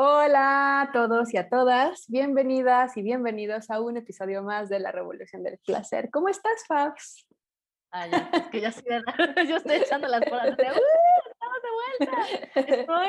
Hola a todos y a todas, bienvenidas y bienvenidos a un episodio más de la Revolución del Placer. ¿Cómo estás, Fabs? Ay, es que ya estoy, yo estoy echando las bolas de, ¡Uh, estamos de vuelta. Estoy,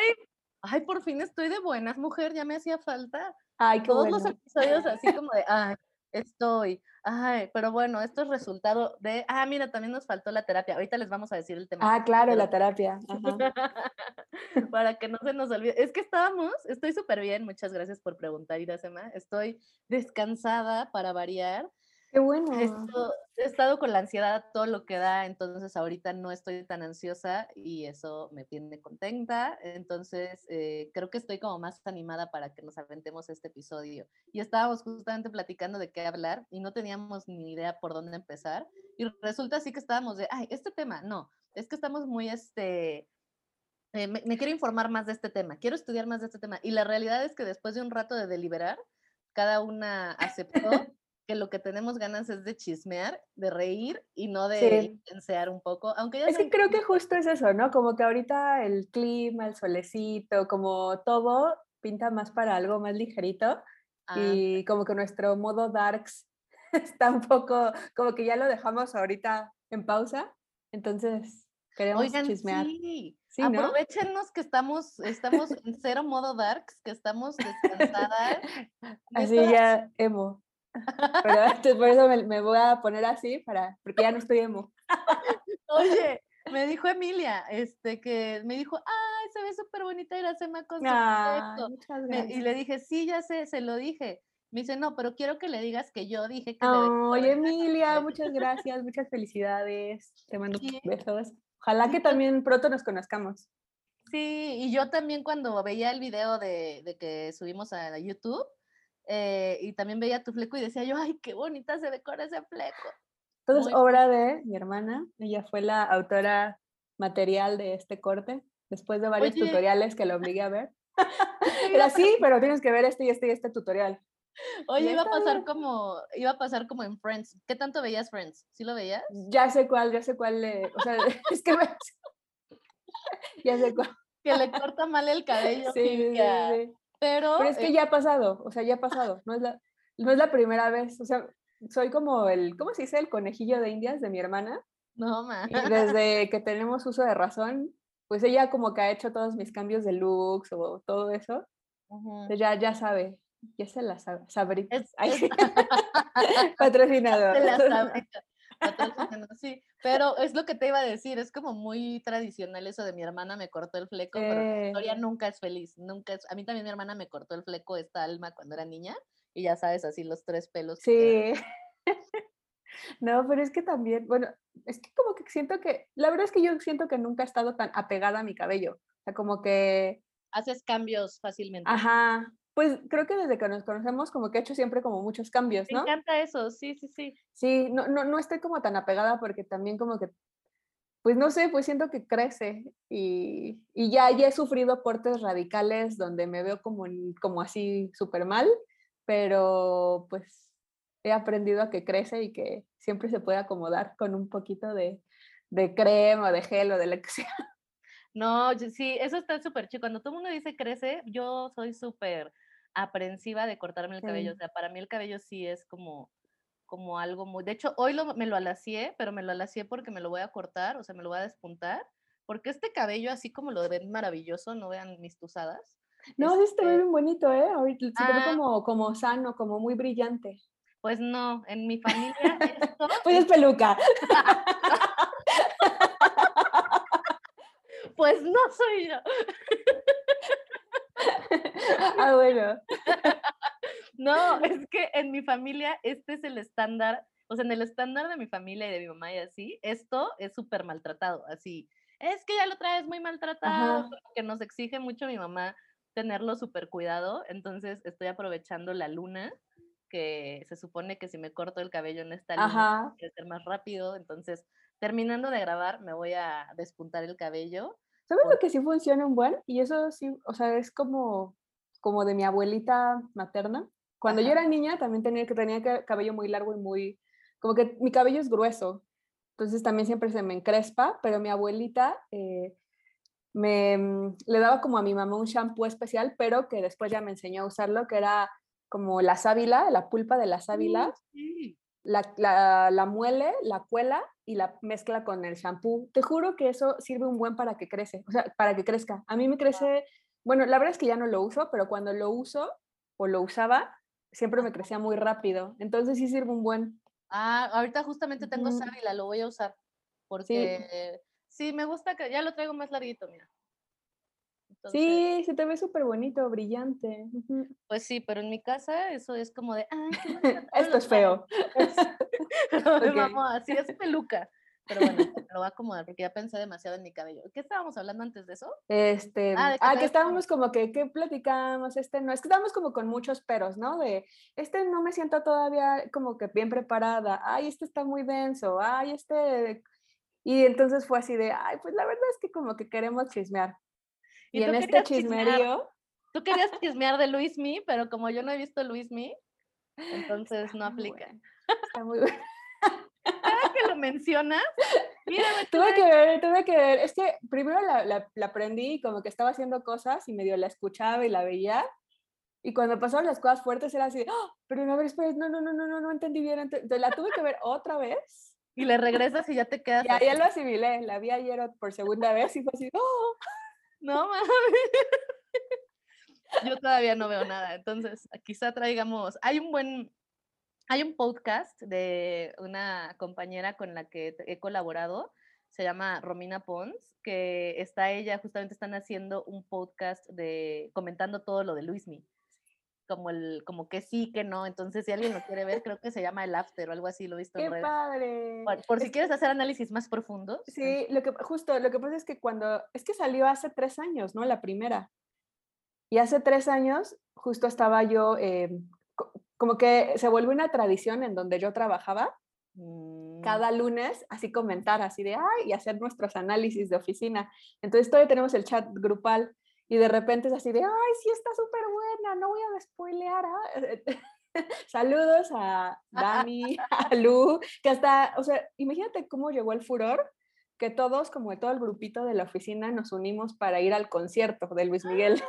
ay, por fin estoy de buenas, mujer, ya me hacía falta. Ay, qué Todos bueno. los episodios así como de, ay, estoy, ay, pero bueno, esto es resultado de, ah, mira, también nos faltó la terapia. Ahorita les vamos a decir el tema. Ah, claro, la terapia. Ajá. Para que no se nos olvide. Es que estábamos, estoy súper bien, muchas gracias por preguntar, Irasema. Estoy descansada para variar. Qué bueno. Esto- he estado con la ansiedad todo lo que da, entonces ahorita no estoy tan ansiosa y eso me tiene contenta. Entonces eh, creo que estoy como más animada para que nos aventemos este episodio. Y estábamos justamente platicando de qué hablar y no teníamos ni idea por dónde empezar. Y resulta así que estábamos de, ay, este tema, no, es que estamos muy, este, eh, me, me quiero informar más de este tema, quiero estudiar más de este tema. Y la realidad es que después de un rato de deliberar, cada una aceptó que lo que tenemos ganas es de chismear, de reír y no de Sí. intensear un poco, aunque ya Es que creo que justo es eso, ¿no? Como que ahorita el clima, el solecito, como todo pinta más para algo más ligerito Ah, y como que nuestro modo darks está un poco, como que ya lo dejamos ahorita en pausa, entonces queremos Oigan, chismear. sí, Sí, ¿no? aprovechenos que estamos, estamos en cero modo darks, que estamos descansadas. Así ya emo. Pero entonces por eso me, me voy a poner así, para, porque ya no estoy emo. Oye, me dijo Emilia, este, que me dijo, ay, se ve súper bonita Iracema con su Ay, fleco". muchas Me- y le dije, sí, ya sé, se lo dije. Me dice, no, pero quiero que le digas que yo dije que Ay, bonita". Emilia, muchas gracias, muchas felicidades. Te mando Sí. besos. Ojalá que también pronto nos conozcamos. Sí, y yo también cuando veía el video de, de que subimos a YouTube, eh, y también veía tu fleco y decía yo, ay, qué bonita se ve con ese fleco. Todo es Muy obra de mi hermana. Ella fue la autora material de este corte, después de varios Oye. tutoriales que la obligué a ver. Era así, pero tienes que ver este y este y este tutorial. Oye, iba a pasar bien. como, iba a pasar como en Friends. ¿Qué tanto veías Friends? ¿Sí lo veías? Ya sé cuál, ya sé cuál. le- o sea, es que me- ya sé cuál. Que le corta mal el cabello, Sí, sí, sí. Pero, Pero es que eh, ya ha pasado, o sea, ya ha pasado, no es la, no es la primera vez, o sea, soy como el, ¿cómo se dice? El conejillo de indias de mi hermana, no, ma. y desde que tenemos uso de razón, pues ella como que ha hecho todos mis cambios de looks o todo eso, entonces ya, ya sabe, ya se la sabe. Es- es- patrocinador. Se la sabe. Sí, pero es lo que te iba a decir, es como muy tradicional eso de mi hermana me cortó el fleco, pero Victoria nunca es feliz, nunca es, a mí también mi hermana me cortó el fleco esta alma cuando era niña y ya sabes, así los tres pelos. Sí. No, pero es que también, bueno, es que como que siento que, la verdad es que yo siento que nunca he estado tan apegada a mi cabello, o sea, como que Haces cambios fácilmente. Ajá, pues creo que desde que nos conocemos como que he hecho siempre como muchos cambios, Me ¿no? encanta eso, sí, sí, sí. Sí, no, no, no estoy como tan apegada porque también como que, pues no sé, pues siento que crece y, y ya, ya he sufrido cortes radicales donde me veo como, como así súper mal, pero pues he aprendido a que crece y que siempre se puede acomodar con un poquito de, de crema de gel o de lo que sea. No, yo- sí, eso está súper chido. Cuando todo el mundo dice crece, yo soy súper aprensiva de cortarme el cabello. O Sí. sea, para mí el cabello sí es como, como algo muy... De hecho, hoy lo, me lo alacié, pero me lo alacié porque me lo voy a cortar, o sea, me lo voy a despuntar. Porque este cabello, así como lo ven maravilloso, no vean mis tusadas. No, sí está este, bien bonito, ¿eh? Ahorita se ve Ah. como, como sano, como muy brillante. Pues no, en mi familia esto Pues es peluca. pues no soy yo. Ah, bueno. No, es que en mi familia este es el estándar, o sea, en el estándar de mi familia y de mi mamá y así, esto es súper maltratado, así. Es que ya lo traes muy maltratado, Ajá. que nos exige mucho mi mamá tenerlo súper cuidado, entonces estoy aprovechando la luna, que se supone que si me corto el cabello en esta luna, Ajá. quiere ser más rápido, entonces terminando de grabar me voy a despuntar el cabello. ¿Sabes lo Por- que sí funciona un buen? Y eso sí, o sea, es como, como de mi abuelita materna. Cuando yo era niña también tenía que tenía ca- cabello muy largo y muy, como que mi cabello es grueso, entonces también siempre se me encrespa, pero mi abuelita eh, me mm, le daba como a mi mamá un shampoo especial, pero que después ya me enseñó a usarlo, que era como la sábila, la pulpa de la sábila. La, la, la, muele, la cuela y la mezcla con el shampoo. Te juro que eso sirve un buen para que crece, o sea, para que crezca. A mí me crece, bueno, la verdad es que ya no lo uso, pero cuando lo uso o lo usaba, siempre me crecía muy rápido. Entonces sí sirve un buen. Ah, ahorita justamente tengo sábila, lo voy a usar. Porque sí. me gusta que ya lo traigo más larguito, mira. sí, se te ve súper bonito, brillante. Pues sí, pero en mi casa eso es como de, esto es feo. así es peluca. Pero bueno, lo voy a acomodar porque ya pensé demasiado en mi cabello. ¿Qué estábamos hablando antes de eso? Este, ah, que, ah, estábamos como que, ¿qué platicamos? Este no, es que estábamos como con muchos peros, ¿no? De, este no me siento todavía como que bien preparada, ay, este está muy denso, ay, este... Y entonces fue así de, ay, pues la verdad es que como que queremos chismear. Y, en este chismerío... Tú querías chismear de Luis Mi, pero como yo no he visto Luis Mi, entonces no aplica. Está muy bueno que lo mencionas, tuve que ver, tuve que ver. Es que primero la, la, la aprendí como que estaba haciendo cosas y medio la escuchaba y la veía. Y cuando pasaron las cosas fuertes era así, ¡Oh! pero no, a ver, espera, no, no, no, no, no, no entendí bien. Entonces la tuve que ver otra vez. Y le regresas y ya te quedas. Ya, ya lo asimilé, la vi ayer por segunda vez y fue así, ¡Oh! No mames. Yo todavía no veo nada, entonces quizá traigamos, hay un buen, hay un podcast de una compañera con la que he colaborado, se llama Romina Pons, que está ella, justamente están haciendo un podcast de comentando todo lo de Luismi. Como el, como que sí, que no. Entonces, si alguien lo quiere ver, creo que se llama El After o algo así, lo he visto ¡Qué padre! Por, si quieres hacer análisis más profundos. Sí, lo que, justo, lo que pasa es que cuando, es que salió hace tres años, ¿no? La primera. Y hace tres años, justo estaba yo eh, como que se vuelve una tradición en donde yo trabajaba, mm. cada lunes, así comentar, así de, ay, y hacer nuestros análisis de oficina. Entonces todavía tenemos el chat grupal y de repente es así de, ay, sí está súper buena, no voy a despoilear. ¿ah?". Saludos a Dani, a Lu, que hasta, o sea, imagínate cómo llegó el furor, que todos, como todo el grupito de la oficina, nos unimos para ir al concierto de Luis Miguel.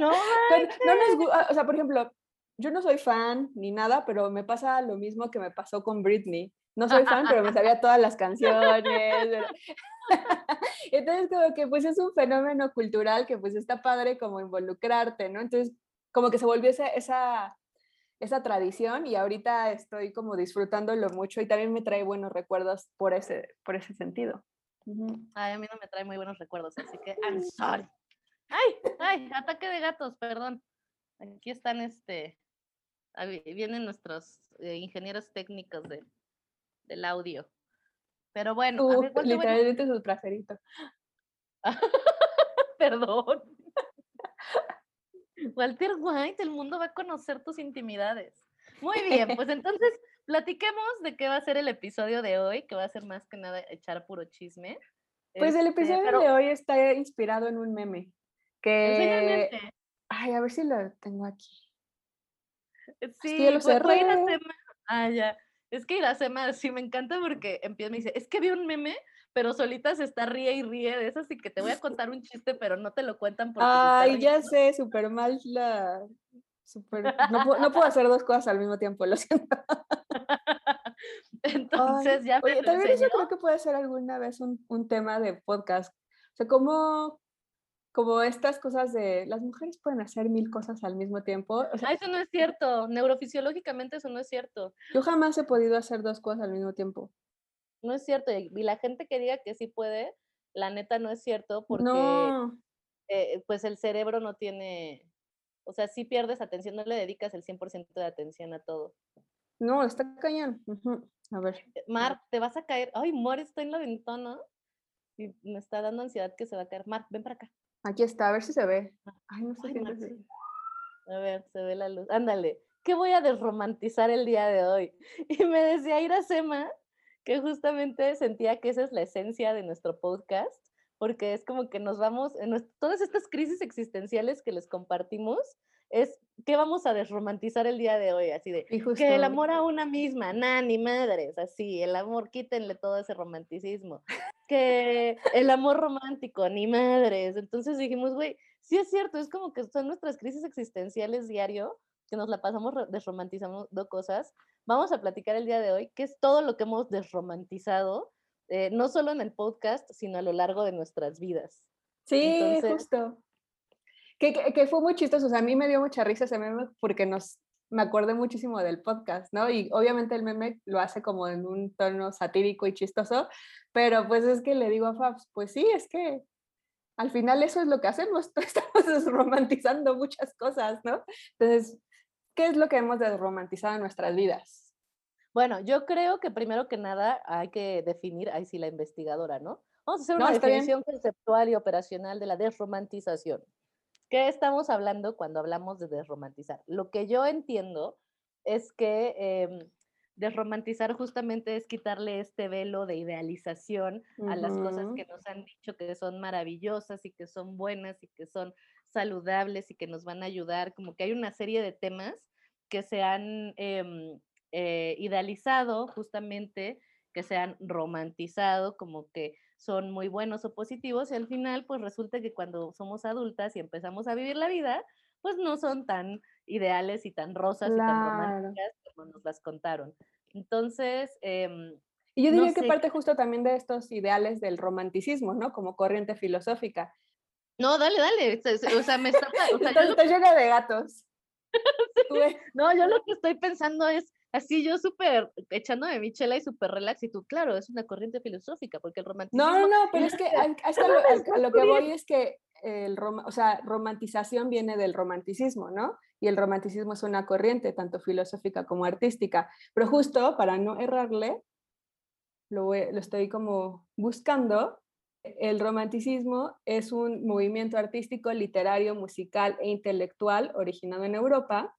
No, no nos, o sea, por ejemplo, yo no soy fan ni nada, pero me pasa lo mismo que me pasó con Britney. No soy fan, pero me sabía todas las canciones. Entonces, como que pues es un fenómeno cultural que pues está padre como involucrarte, ¿no? Entonces, como que se volvió esa, esa, esa tradición y ahorita estoy como disfrutándolo mucho y también me trae buenos recuerdos por ese, por ese sentido. Ay, a mí no me trae muy buenos recuerdos, así que I'm sorry. Ay, ay, ataque de gatos, perdón. Aquí están este vienen nuestros eh, ingenieros técnicos de, del audio. Pero bueno, uh, literalmente su traserito. Perdón. Walter White, el mundo va a conocer tus intimidades. Muy bien, pues entonces platiquemos de qué va a ser el episodio de hoy, que va a ser más que nada echar puro chisme. Pues el este, episodio de hoy está inspirado en un meme. Que... Ay, a ver si lo tengo aquí. Sí, es que fue, Iracema. Ah, ya. Es que Iracema sí me encanta porque empieza me dice, es que vi un meme, pero solita se está ríe y ríe de eso, así que te voy a contar un chiste, pero no te lo cuentan porque. Ay, ya sé, súper mal la. Super... No, puedo, no, puedo, hacer dos cosas al mismo tiempo, lo siento. Entonces ya. Oye, también eso creo que puede ser alguna vez un, un tema de podcast. O sea, cómo como estas cosas de las mujeres pueden hacer mil cosas al mismo tiempo. ah, eso no es cierto. Neurofisiológicamente eso no es cierto. Yo jamás he podido hacer dos cosas al mismo tiempo. No es cierto. Y la gente que diga que sí puede, la neta no es cierto porque eh, pues el cerebro no tiene, o sea, si pierdes atención, no le dedicas el 100% de atención a todo. No, está cañón. A ver. Eh, Mar, te vas a caer. Ay, Mar está en la ventana y me está dando ansiedad que se va a caer. Mar, ven para acá. Aquí está, a ver si se ve. Ay, no sé A ver, se ve la luz. Ándale, ¿qué voy a desromantizar el día de hoy? Y me decía Iracema que justamente sentía que esa es la esencia de nuestro podcast, porque es como que nos vamos, en todas estas crisis existenciales que les compartimos, es ¿qué vamos a desromantizar el día de hoy? Así de que el amor a una misma, nada, ni madres, así, el amor, quítenle todo ese romanticismo. Que el amor romántico, ni madres. Entonces dijimos, güey, sí es cierto, es como que son nuestras crisis existenciales diario, que nos la pasamos desromantizando cosas. Vamos a platicar el día de hoy, que es todo lo que hemos desromantizado, eh, no solo en el podcast, sino a lo largo de nuestras vidas. Sí, justo. Que, que, fue muy chistoso, o sea, a mí me dio mucha risa ese meme porque nos, me acordé muchísimo del podcast, ¿no? Y obviamente el meme lo hace como en un tono satírico y chistoso, pero pues es que le digo a Fabs, pues sí, es que al final eso es lo que hacemos, estamos desromantizando muchas cosas, ¿no? Entonces, ¿qué es lo que hemos desromantizado en nuestras vidas? Bueno, yo creo que primero que nada hay que definir, ahí sí la investigadora, ¿no? Vamos a hacer una definición conceptual y operacional de la desromantización. ¿Qué estamos hablando cuando hablamos de desromantizar? Lo que yo entiendo es que em, desromantizar justamente es quitarle este velo de idealización a las cosas que nos han dicho que son maravillosas y que son buenas y que son saludables y que nos van a ayudar. Como que hay una serie de temas que se han em, eh, idealizado justamente, que se han romantizado, como que son muy buenos o positivos y al final pues resulta que cuando somos adultas y empezamos a vivir la vida, pues no son tan ideales y tan rosas y tan románticas como nos las contaron. Entonces... Em, y yo diría que parte justo también de estos ideales del romanticismo, ¿no? Como corriente filosófica. No, dale, dale. O sea, me está... O sea, llena de gatos. No, yo lo que estoy pensando es, así yo súper echando de mi chela y súper relax y tú, claro, es una corriente filosófica porque el romanticismo... No, no, no, pero es que hasta lo, que voy es que el o sea, romantización viene del romanticismo, ¿no? Y el romanticismo es una corriente tanto filosófica como artística, pero justo para no errarle, lo, lo estoy como buscando, el romanticismo es un movimiento artístico, literario, musical e intelectual originado en Europa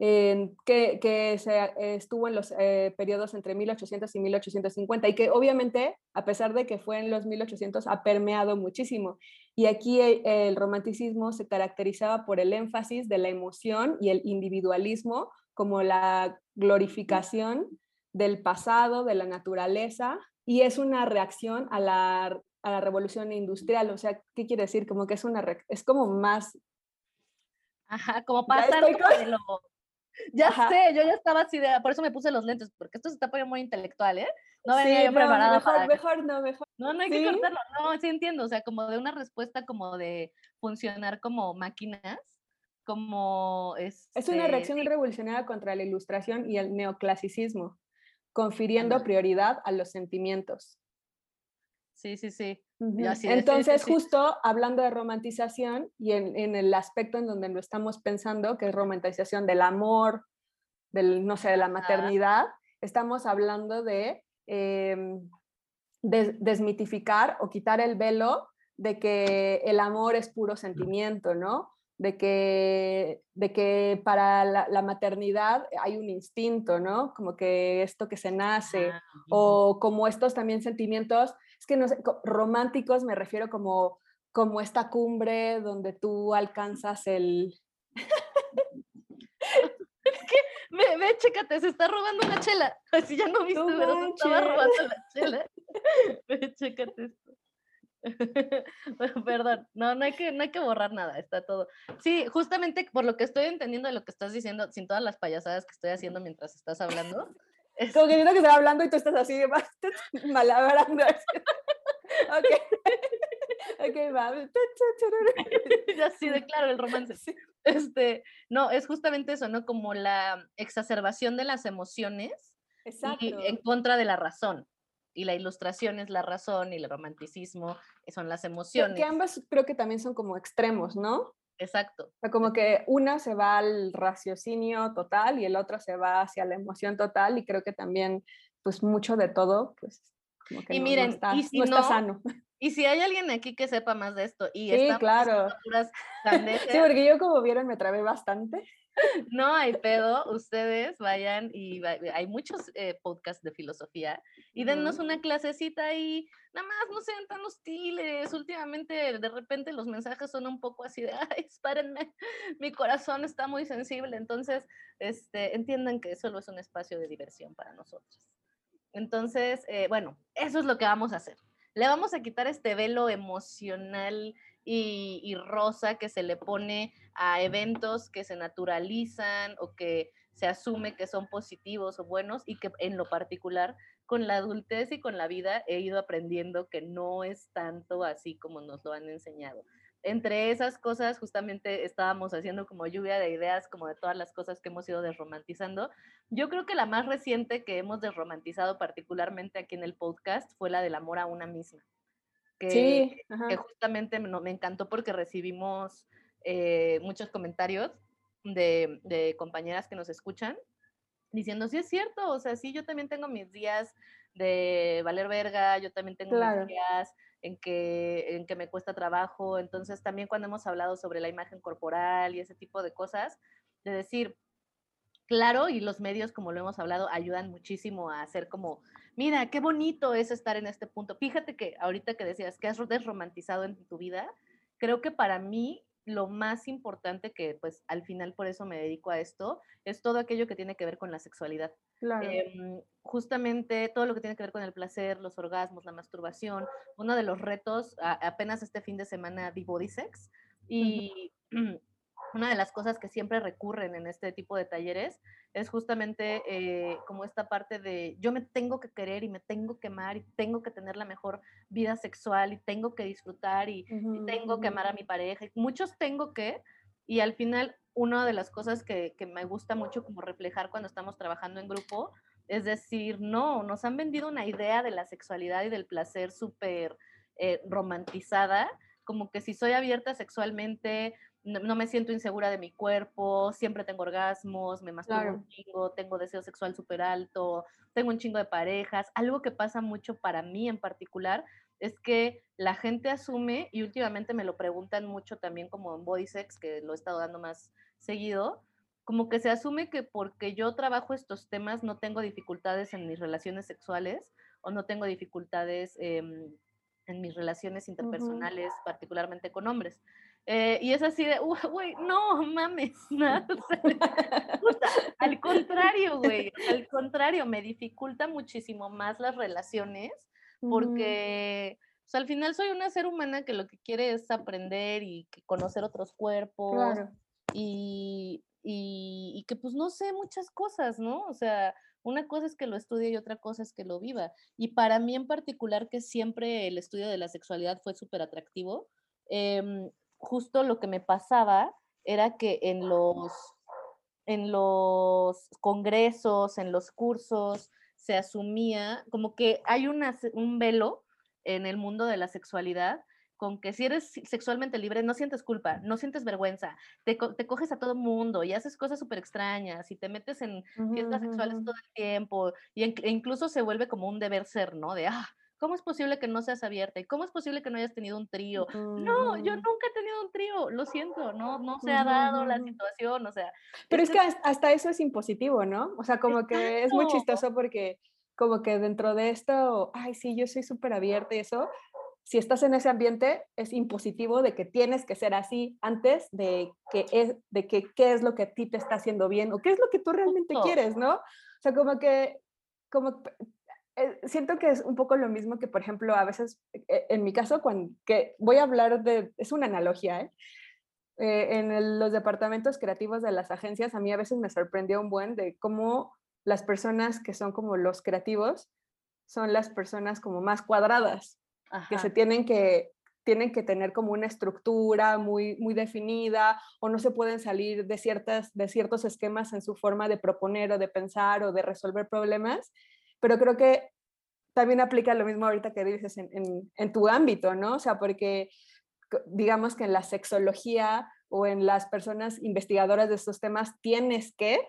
que, se, estuvo en los eh, periodos entre 1800 y 1850 y que obviamente, a pesar de que fue en los 1800, ha permeado muchísimo. Y aquí eh, el romanticismo se caracterizaba por el énfasis de la emoción y el individualismo como la glorificación del pasado, de la naturaleza, y es una reacción a la, a la revolución industrial. O sea, ¿qué quiere decir? Como que es una, es como más... Ajá, como pasa de lo ya sé, yo ya estaba así de, por eso me puse los lentes, porque esto se está poniendo muy intelectual, ¿eh? No venía yo preparada mejor, Mejor no, mejor. No, no hay que cortarlo, no, sí entiendo, o sea, como de una respuesta como de funcionar como máquinas, como es... Es una reacción este revolucionaria contra la ilustración y el neoclasicismo, confiriendo prioridad a los sentimientos. Sí, sí, sí. Entonces, justo hablando de romantización y en, el aspecto en donde lo estamos pensando, que es romantización del amor, del, no sé, de la maternidad, estamos hablando de, em, desmitificar o quitar el velo de que el amor es puro sentimiento, ¿no? De que, de que para la, maternidad hay un instinto, ¿no? Como que esto que se nace, ah, o como estos también sentimientos es que no sé, románticos me refiero como, como esta cumbre donde tú alcanzas el... ¿Qué? Ve, ve, chécate, se está robando una chela. Así ya no viste, pero se estaba robando la chela. Ve, chécate esto. Perdón, no, no hay, que, no hay que borrar nada, está todo. Sí, justamente por lo que estoy entendiendo de lo que estás diciendo, sin todas las payasadas que estoy haciendo mientras estás hablando, es... Como que siento que estoy hablando y tú estás así, malabrando. ok. ok, va. ya sí, de claro, el romance. Este, no, es justamente eso, ¿no? Como la exacerbación de las emociones Exacto. Y en contra de la razón. Y la ilustración es la razón y el romanticismo son las emociones. Que ambas creo que también son como extremos, ¿no? Exacto. O como que una se va al raciocinio total y el otro se va hacia la emoción total y creo que también, pues mucho de todo, pues como que y miren, está, y si no, está sano. Y si hay alguien aquí que sepa más de esto y sí, claro. sí, porque yo como vieron me trabé bastante. No hay pedo, ustedes vayan y hay muchos eh, podcasts de filosofía y dennos una clasecita y nada más no sean tan hostiles. Últimamente de repente los mensajes son un poco así de, ay, espérenme, mi corazón está muy sensible. Entonces, este, entiendan que solo es un espacio de diversión para nosotros. Entonces, eh, bueno, eso es lo que vamos a hacer. Le vamos a quitar este velo emocional y, y, rosa que se le pone a eventos que se naturalizan o que se asume que son positivos o buenos y que en lo particular con la adultez y con la vida he ido aprendiendo que no es tanto así como nos lo han enseñado. Entre esas cosas, justamente estábamos haciendo como lluvia de ideas, como de todas las cosas que hemos ido desromantizando. Yo creo que la más reciente que hemos desromantizado, particularmente aquí en el podcast, fue la del amor a una misma. Que, sí, que justamente me, me, encantó porque recibimos eh, muchos comentarios de, de compañeras que nos escuchan diciendo, sí es cierto, o sea, sí, yo también tengo mis días de valer verga, yo también tengo mis días en que, en que me cuesta trabajo, entonces también cuando hemos hablado sobre la imagen corporal y ese tipo de cosas, de decir, claro, y los medios, como lo hemos hablado, ayudan muchísimo a hacer como, mira, qué bonito es estar en este punto. Fíjate que ahorita que decías que has desromantizado en tu vida, creo que para mí lo más importante que pues al final por eso me dedico a esto es todo aquello que tiene que ver con la sexualidad. Em, justamente todo lo que tiene que ver con el placer, los orgasmos, la masturbación. Uno de los retos, apenas este fin de semana di body sex y una de las cosas que siempre recurren en este tipo de talleres es justamente eh, como esta parte de yo me tengo que querer y me tengo que amar y tengo que tener la mejor vida sexual y tengo que disfrutar y, tengo que amar a mi pareja. Y muchos tengo que, y al final una de las cosas que, que me gusta mucho como reflejar cuando estamos trabajando en grupo es decir, no, nos han vendido una idea de la sexualidad y del placer súper eh, romantizada, como que si soy abierta sexualmente no, me siento insegura de mi cuerpo, siempre tengo orgasmos, me masturbo un chingo, tengo deseo sexual súper alto, tengo un chingo de parejas. Algo que pasa mucho para mí en particular es que la gente asume, y últimamente me lo preguntan mucho también como en Body Sex, que lo he estado dando más seguido, como que se asume que porque yo trabajo estos temas no tengo dificultades en mis relaciones sexuales o no tengo dificultades em, en mis relaciones interpersonales, particularmente con hombres. Eh, y es así de, güey, no mames, nada. al contrario, güey, al contrario, me dificulta muchísimo más las relaciones porque al final soy una ser humana que lo que quiere es aprender y conocer otros cuerpos y, y, y, que pues no sé muchas cosas, ¿no? O sea, una cosa es que lo estudie y otra cosa es que lo viva. Y para mí en particular, que siempre el estudio de la sexualidad fue súper atractivo, eh, justo lo que me pasaba era que en los, en los congresos, en los cursos, se asumía como que hay una, un velo en el mundo de la sexualidad con que si eres sexualmente libre no sientes culpa, no sientes vergüenza, te, te coges a todo mundo y haces cosas súper extrañas y te metes en fiestas sexuales todo el tiempo y e incluso se vuelve como un deber ser, ¿no? De, ah, ¿Cómo es posible que no seas abierta? ¿Y cómo es posible que no hayas tenido un trío? No, yo nunca he tenido un trío, lo siento, no, no se ha dado la situación, o sea. Pero es, que hasta eso es impositivo, ¿no? O sea, como que es muy chistoso porque como que dentro de esto, ay, sí, yo soy súper abierta y eso, si estás en ese ambiente, es impositivo de que tienes que ser así antes de que es, de que qué es lo que a ti te está haciendo bien o qué es lo que tú realmente quieres, ¿no? O sea, como que, como siento que es un poco lo mismo que, por ejemplo, a veces, eh, en mi caso, cuando que voy a hablar de, es una analogía, ¿eh? en los departamentos creativos de las agencias, a mí a veces me sorprendió un buen de cómo las personas que son como los creativos son las personas como más cuadradas, que se tienen que tienen que tener como una estructura muy, muy definida o no se pueden salir de, ciertas, de ciertos esquemas en su forma de proponer o de pensar o de resolver problemas pero creo que también aplica lo mismo ahorita que dices en, tu ámbito, ¿no? O sea, porque digamos que en la sexología o en las personas investigadoras de estos temas tienes que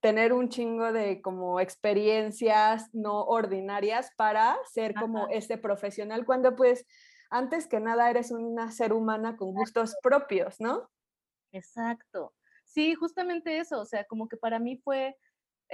tener un chingo de como experiencias no ordinarias para ser como ese profesional, cuando pues antes que nada eres una ser humana con gustos propios, ¿no? Exacto. Sí, justamente eso, o sea, como que para mí fue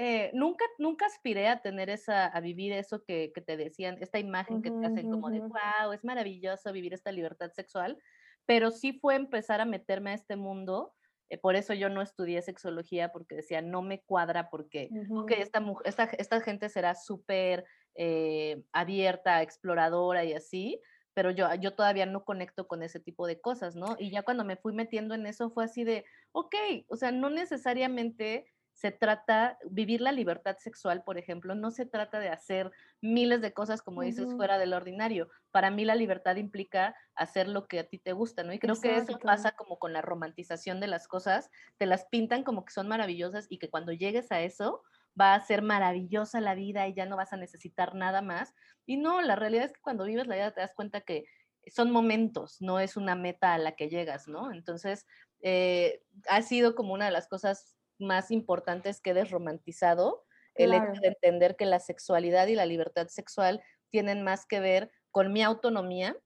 eh, nunca, nunca aspiré a tener esa, a vivir eso que, te decían, esta imagen que te hacen como de, wow, es maravilloso vivir esta libertad sexual, pero sí fue empezar a meterme a este mundo eh, por eso yo no estudié sexología, porque decía, no me cuadra, porque esta, esta, esta, gente será súper eh, abierta, exploradora y así, pero yo, yo todavía no conecto con ese tipo de cosas, ¿no? Y ya cuando me fui metiendo en eso fue así de, ok, o sea, no necesariamente se trata, vivir la libertad sexual, por ejemplo, no se trata de hacer miles de cosas, como dices, fuera del ordinario. Para mí la libertad implica hacer lo que a ti te gusta, ¿no? Y creo que eso pasa como con la romantización de las cosas, te las pintan como que son maravillosas y que cuando llegues a eso va a ser maravillosa la vida y ya no vas a necesitar nada más. Y no, la realidad es que cuando vives la vida te das cuenta que son momentos, no es una meta a la que llegas, ¿no? Entonces, eh, ha sido como una de las cosas más importantes que desromantizado, el hecho de entender que la sexualidad y la libertad sexual tienen más que ver con mi autonomía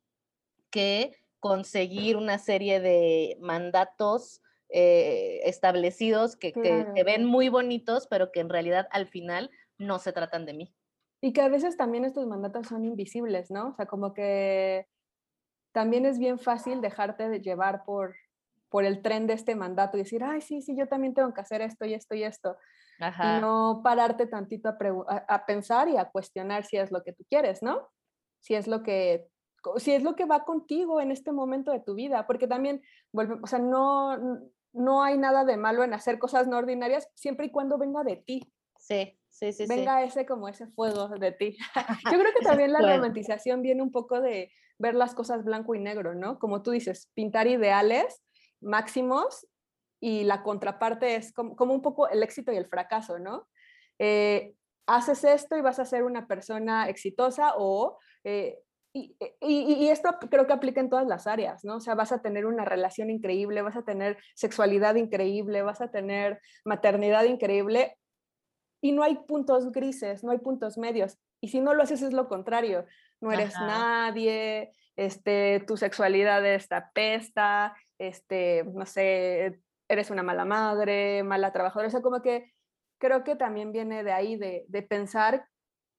que conseguir una serie de mandatos eh, establecidos que, que, ven muy bonitos, pero que en realidad al final no se tratan de mí. Y que a veces también estos mandatos son invisibles, ¿no? O sea, como que también es bien fácil dejarte de llevar por, por el tren de este mandato y decir, ay, sí, sí, yo también tengo que hacer esto y esto y esto. Y no pararte tantito a, pensar y a cuestionar si es lo que tú quieres, ¿no? Si es lo que si es lo que va contigo en este momento de tu vida, porque también, o sea, no, no hay nada de malo en hacer cosas no ordinarias siempre y cuando venga de ti. Sí, sí, sí. Venga ese como ese fuego de ti. Yo creo que también la romantización viene un poco de ver las cosas blanco y negro, ¿no? Como tú dices, pintar ideales máximos y la contraparte es como, un poco el éxito y el fracaso, ¿no? Eh, haces esto y vas a ser una persona exitosa o... Eh, y, y, esto creo que aplica en todas las áreas, ¿no? O sea, vas a tener una relación increíble, vas a tener sexualidad increíble, vas a tener maternidad increíble y no hay puntos grises, no hay puntos medios. Y si no lo haces es lo contrario, no eres nadie, este, tu sexualidad está pesta, este, no sé, eres una mala madre, mala trabajadora, o sea, como que creo que también viene de ahí, de, pensar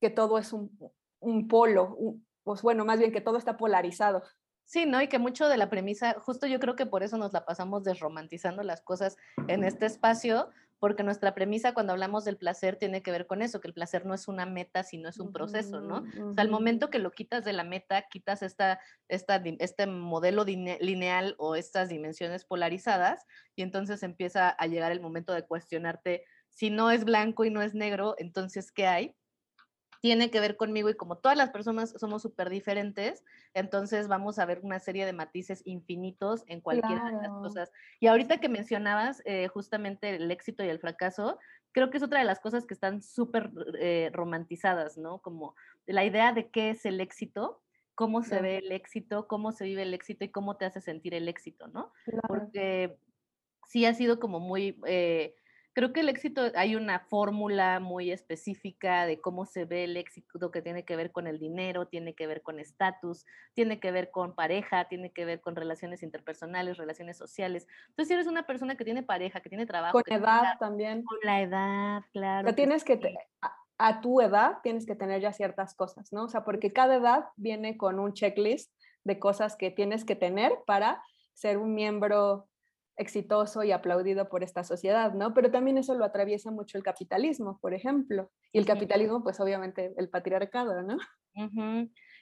que todo es un, polo, pues bueno, más bien que todo está polarizado. Sí, ¿no? Y que mucho de la premisa, justo yo creo que por eso nos la pasamos desromantizando las cosas en este espacio, porque nuestra premisa cuando hablamos del placer tiene que ver con eso, que el placer no es una meta, sino es un proceso, ¿no? O sea, al momento que lo quitas de la meta, quitas esta, esta, este modelo lineal o estas dimensiones polarizadas y entonces empieza a llegar el momento de cuestionarte si no es blanco y no es negro, entonces, ¿qué hay? Tiene que ver conmigo y como todas las personas somos súper diferentes, entonces vamos a ver una serie de matices infinitos en cualquiera de las cosas. Y ahorita que mencionabas eh, justamente el éxito y el fracaso, creo que es otra de las cosas que están súper eh, romantizadas, ¿no? Como la idea de qué es el éxito, cómo se ve el éxito, cómo se vive el éxito y cómo te hace sentir el éxito, ¿no? Porque sí ha sido como muy... Eh, creo que el éxito, hay una fórmula muy específica de cómo se ve el éxito que tiene que ver con el dinero, tiene que ver con estatus, tiene que ver con pareja, tiene que ver con relaciones interpersonales, relaciones sociales. Entonces, si eres una persona que tiene pareja, que tiene trabajo. Con edad también. Con la edad, claro. Pero tienes que, a, tu edad, tienes que tener ya ciertas cosas, ¿no? O sea, porque cada edad viene con un checklist de cosas que tienes que tener para ser un miembro exitoso y aplaudido por esta sociedad, ¿no? Pero también eso lo atraviesa mucho el capitalismo, por ejemplo. Y el capitalismo, pues obviamente el patriarcado, ¿no?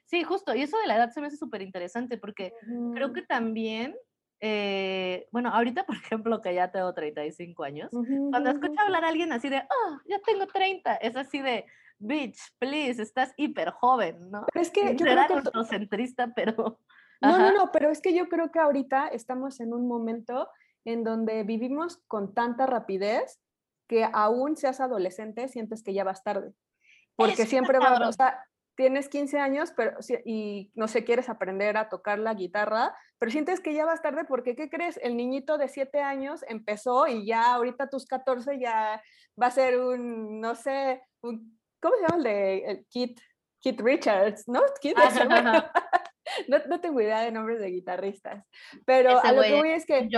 Sí, justo. Y eso de la edad se me hace súper interesante porque creo que también, eh, bueno, ahorita, por ejemplo, que ya tengo 35 años, cuando escucho hablar a alguien así de, oh, ya tengo 30, es así de, bitch, please, estás hiper joven, ¿no? Pero es que yo creo que... pero... No, no, no, pero es que yo creo que ahorita estamos en un momento en donde vivimos con tanta rapidez que aún seas adolescente sientes que ya vas tarde. Porque siempre va, o sea, tienes 15 años pero, y no sé, quieres aprender a tocar la guitarra, pero sientes que ya vas tarde porque, ¿qué crees? El niñito de 7 años empezó y ya ahorita tus 14 ya va a ser un, no sé, un, ¿cómo se llama el de el Kit? Kit Richards, ¿no? Kit no, no, tengo idea de nombres de guitarristas, pero a lo que voy es que,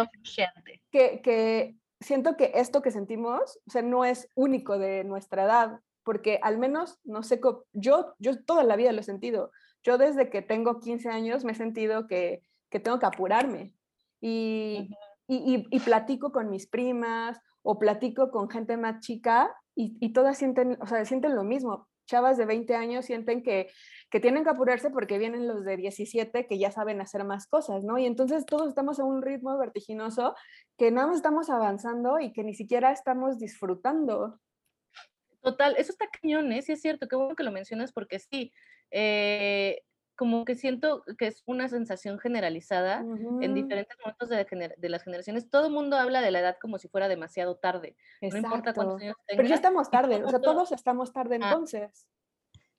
que, que siento que esto que sentimos, o sea, no es único de nuestra edad, porque al menos, no sé, yo, yo toda la vida lo he sentido. Yo desde que tengo 15 años me he sentido que, que tengo que apurarme. Y, y, y, platico con mis primas o platico con gente más chica y, y, todas sienten, o sea, sienten lo mismo. Chavas de 20 años sienten que, que tienen que apurarse porque vienen los de 17 que ya saben hacer más cosas, ¿no? Y entonces todos estamos a un ritmo vertiginoso que nada más estamos avanzando y que ni siquiera estamos disfrutando. Total, eso está cañón, ¿eh? Sí es cierto, qué bueno que lo mencionas porque sí, eh, como que siento que es una sensación generalizada en diferentes momentos de, de, las generaciones. Todo el mundo habla de la edad como si fuera demasiado tarde. No importa cuántos años tengas. Pero ya estamos tarde, o sea, todos estamos tarde ah. entonces.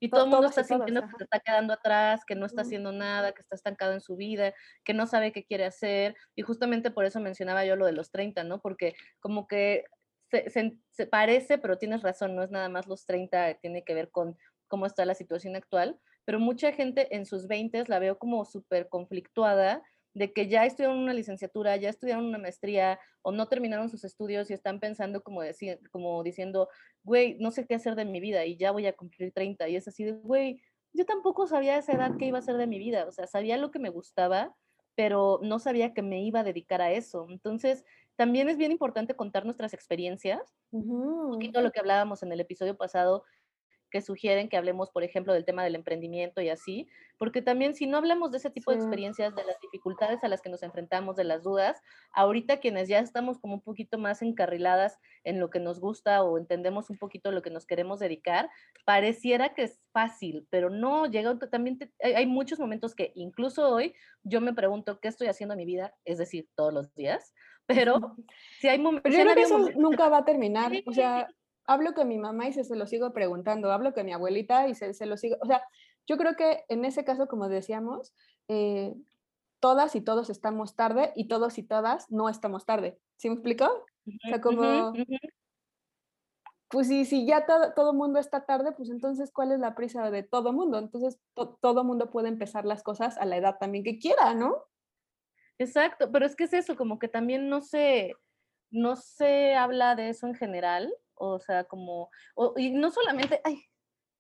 Y todo el mundo está sintiendo que se está quedando atrás, que no está haciendo nada, que está estancado en su vida, que no sabe qué quiere hacer. Y justamente por eso mencionaba yo lo de los 30, ¿no? Porque como que se, se parece, pero tienes razón, no es nada más los 30, tiene que ver con cómo está la situación actual pero mucha gente en sus 20 la veo como súper conflictuada de que ya estudiaron una licenciatura, ya estudiaron una maestría o no terminaron sus estudios y están pensando como, como diciendo, güey, no sé qué hacer de mi vida y ya voy a cumplir 30. Y es así de, güey, yo tampoco sabía a esa edad qué iba a hacer de mi vida. O sea, sabía lo que me gustaba, pero no sabía que me iba a dedicar a eso. Entonces, también es bien importante contar nuestras experiencias. Un poquito lo que hablábamos en el episodio pasado que sugieren que hablemos, por ejemplo, del tema del emprendimiento y así, porque también si no hablamos de ese tipo de experiencias, de las dificultades a las que nos enfrentamos, de las dudas, ahorita quienes ya estamos como un poquito más encarriladas en lo que nos gusta o entendemos un poquito lo que nos queremos dedicar, pareciera que es fácil, pero no, llega también, hay muchos momentos que incluso hoy yo me pregunto qué estoy haciendo en mi vida, es decir, todos los días, pero si hay momentos... Pero yo creo que eso nunca va a terminar, o sea hablo con mi mamá y se, se lo sigo preguntando, hablo con mi abuelita y se, se, lo sigo, o sea, yo creo que en ese caso, como decíamos, eh, todas y todos estamos tarde y todos y todas no estamos tarde. ¿Sí me explicó? O sea, como, pues si, si ya todo el mundo está tarde, pues entonces, ¿cuál es la prisa de todo mundo? Entonces, todo mundo puede empezar las cosas a la edad también que quiera, ¿no? Exacto, pero es que es eso, como que también no se, no se habla de eso en general o sea, como, y no solamente, ay,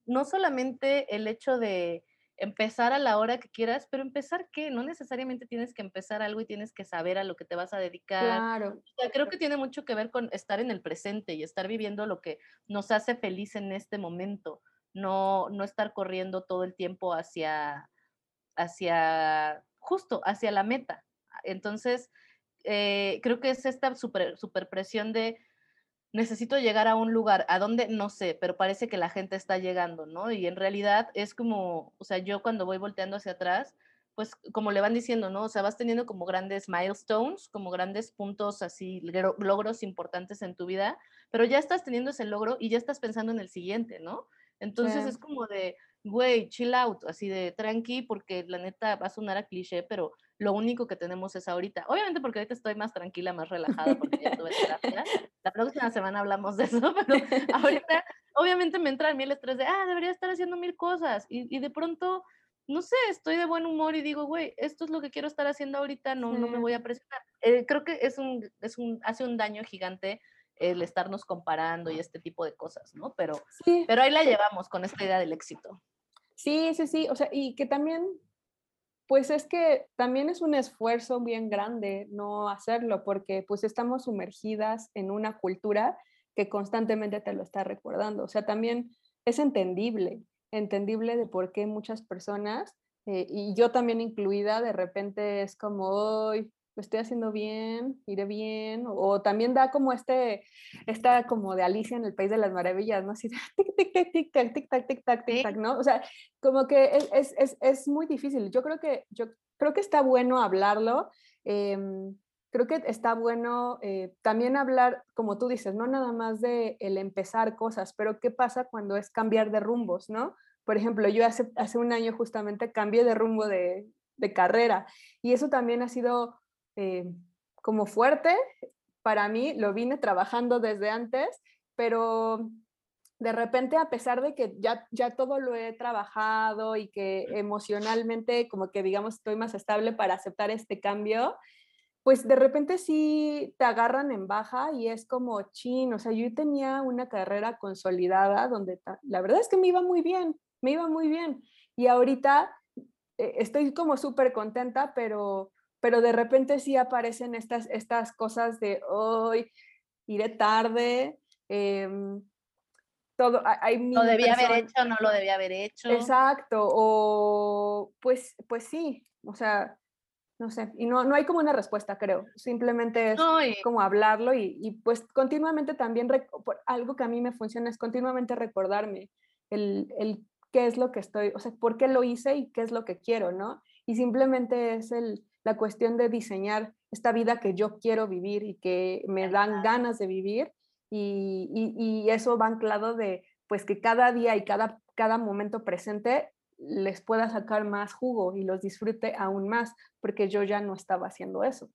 no solamente el hecho de empezar a la hora que quieras, pero empezar qué, no necesariamente tienes que empezar algo y tienes que saber a lo que te vas a dedicar. Claro. creo que tiene mucho que ver con estar en el presente y estar viviendo lo que nos hace feliz en este momento, no, no estar corriendo todo el tiempo hacia, hacia, justo hacia la meta. Entonces, eh, creo que es esta super, super presión de necesito llegar a un lugar, ¿a dónde? No sé, pero parece que la gente está llegando, ¿no? Y en realidad es como, o sea, yo cuando voy volteando hacia atrás, pues como le van diciendo, ¿no? O sea, vas teniendo como grandes milestones, como grandes puntos así, logros importantes en tu vida, pero ya estás teniendo ese logro y ya estás pensando en el siguiente, ¿no? Entonces es como de, güey, chill out, así de tranqui, porque la neta va a sonar a cliché, pero lo único que tenemos es ahorita. Obviamente porque ahorita estoy más tranquila, más relajada porque ya tuve terapia. La próxima semana hablamos de eso, pero ahorita obviamente me entra a mí el estrés de, ah, debería estar haciendo mil cosas. Y, y de pronto, no sé, estoy de buen humor y digo, güey, esto es lo que quiero estar haciendo ahorita, no, no me voy a presionar. Eh, creo que es un, es un, hace un daño gigante el estarnos comparando y este tipo de cosas, ¿no? Pero, pero ahí la llevamos con esta idea del éxito. Sí, sí, sí, o sea, y que también pues es que también es un esfuerzo bien grande no hacerlo porque pues estamos sumergidas en una cultura que constantemente te lo está recordando. O sea, también es entendible, entendible de por qué muchas personas, eh, y yo también incluida, de repente es como, hoy lo estoy haciendo bien, iré bien, o, también da como este, esta como de Alicia en el País de las Maravillas, ¿no? Así tic, tic, tic, tic, tac, tic, tac, tic, tac, tic, tac, ¿no? O sea, como que es, es, es, muy difícil. Yo creo que, yo creo que está bueno hablarlo. Em, creo que está bueno eh, también hablar, como tú dices, no nada más de el empezar cosas, pero qué pasa cuando es cambiar de rumbos, ¿no? Por ejemplo, yo hace, hace un año justamente cambié de rumbo de, de carrera y eso también ha sido eh, como fuerte. Para mí lo vine trabajando desde antes, pero de repente, a pesar de que ya, ya todo lo he trabajado y que emocionalmente, como que digamos, estoy más estable para aceptar este cambio, pues de repente sí te agarran en baja y es como chin, o sea, yo tenía una carrera consolidada donde la verdad es que me iba muy bien, me iba muy bien. Y ahorita eh, estoy como súper contenta, pero pero de repente sí aparecen estas, estas cosas de hoy iré tarde. Em, todo, hay lo debía haber hecho, no lo debía haber hecho. Exacto, o pues, pues sí, o sea, no sé, y no, no hay como una respuesta, creo, simplemente es como hablarlo y, y, pues continuamente también, algo que a mí me funciona es continuamente recordarme el, el qué es lo que estoy, o sea, por qué lo hice y qué es lo que quiero, ¿no? Y simplemente es el, la cuestión de diseñar esta vida que yo quiero vivir y que me dan ganas de vivir y, y, y, eso va anclado de pues que cada día y cada, cada momento presente les pueda sacar más jugo y los disfrute aún más, porque yo ya no estaba haciendo eso.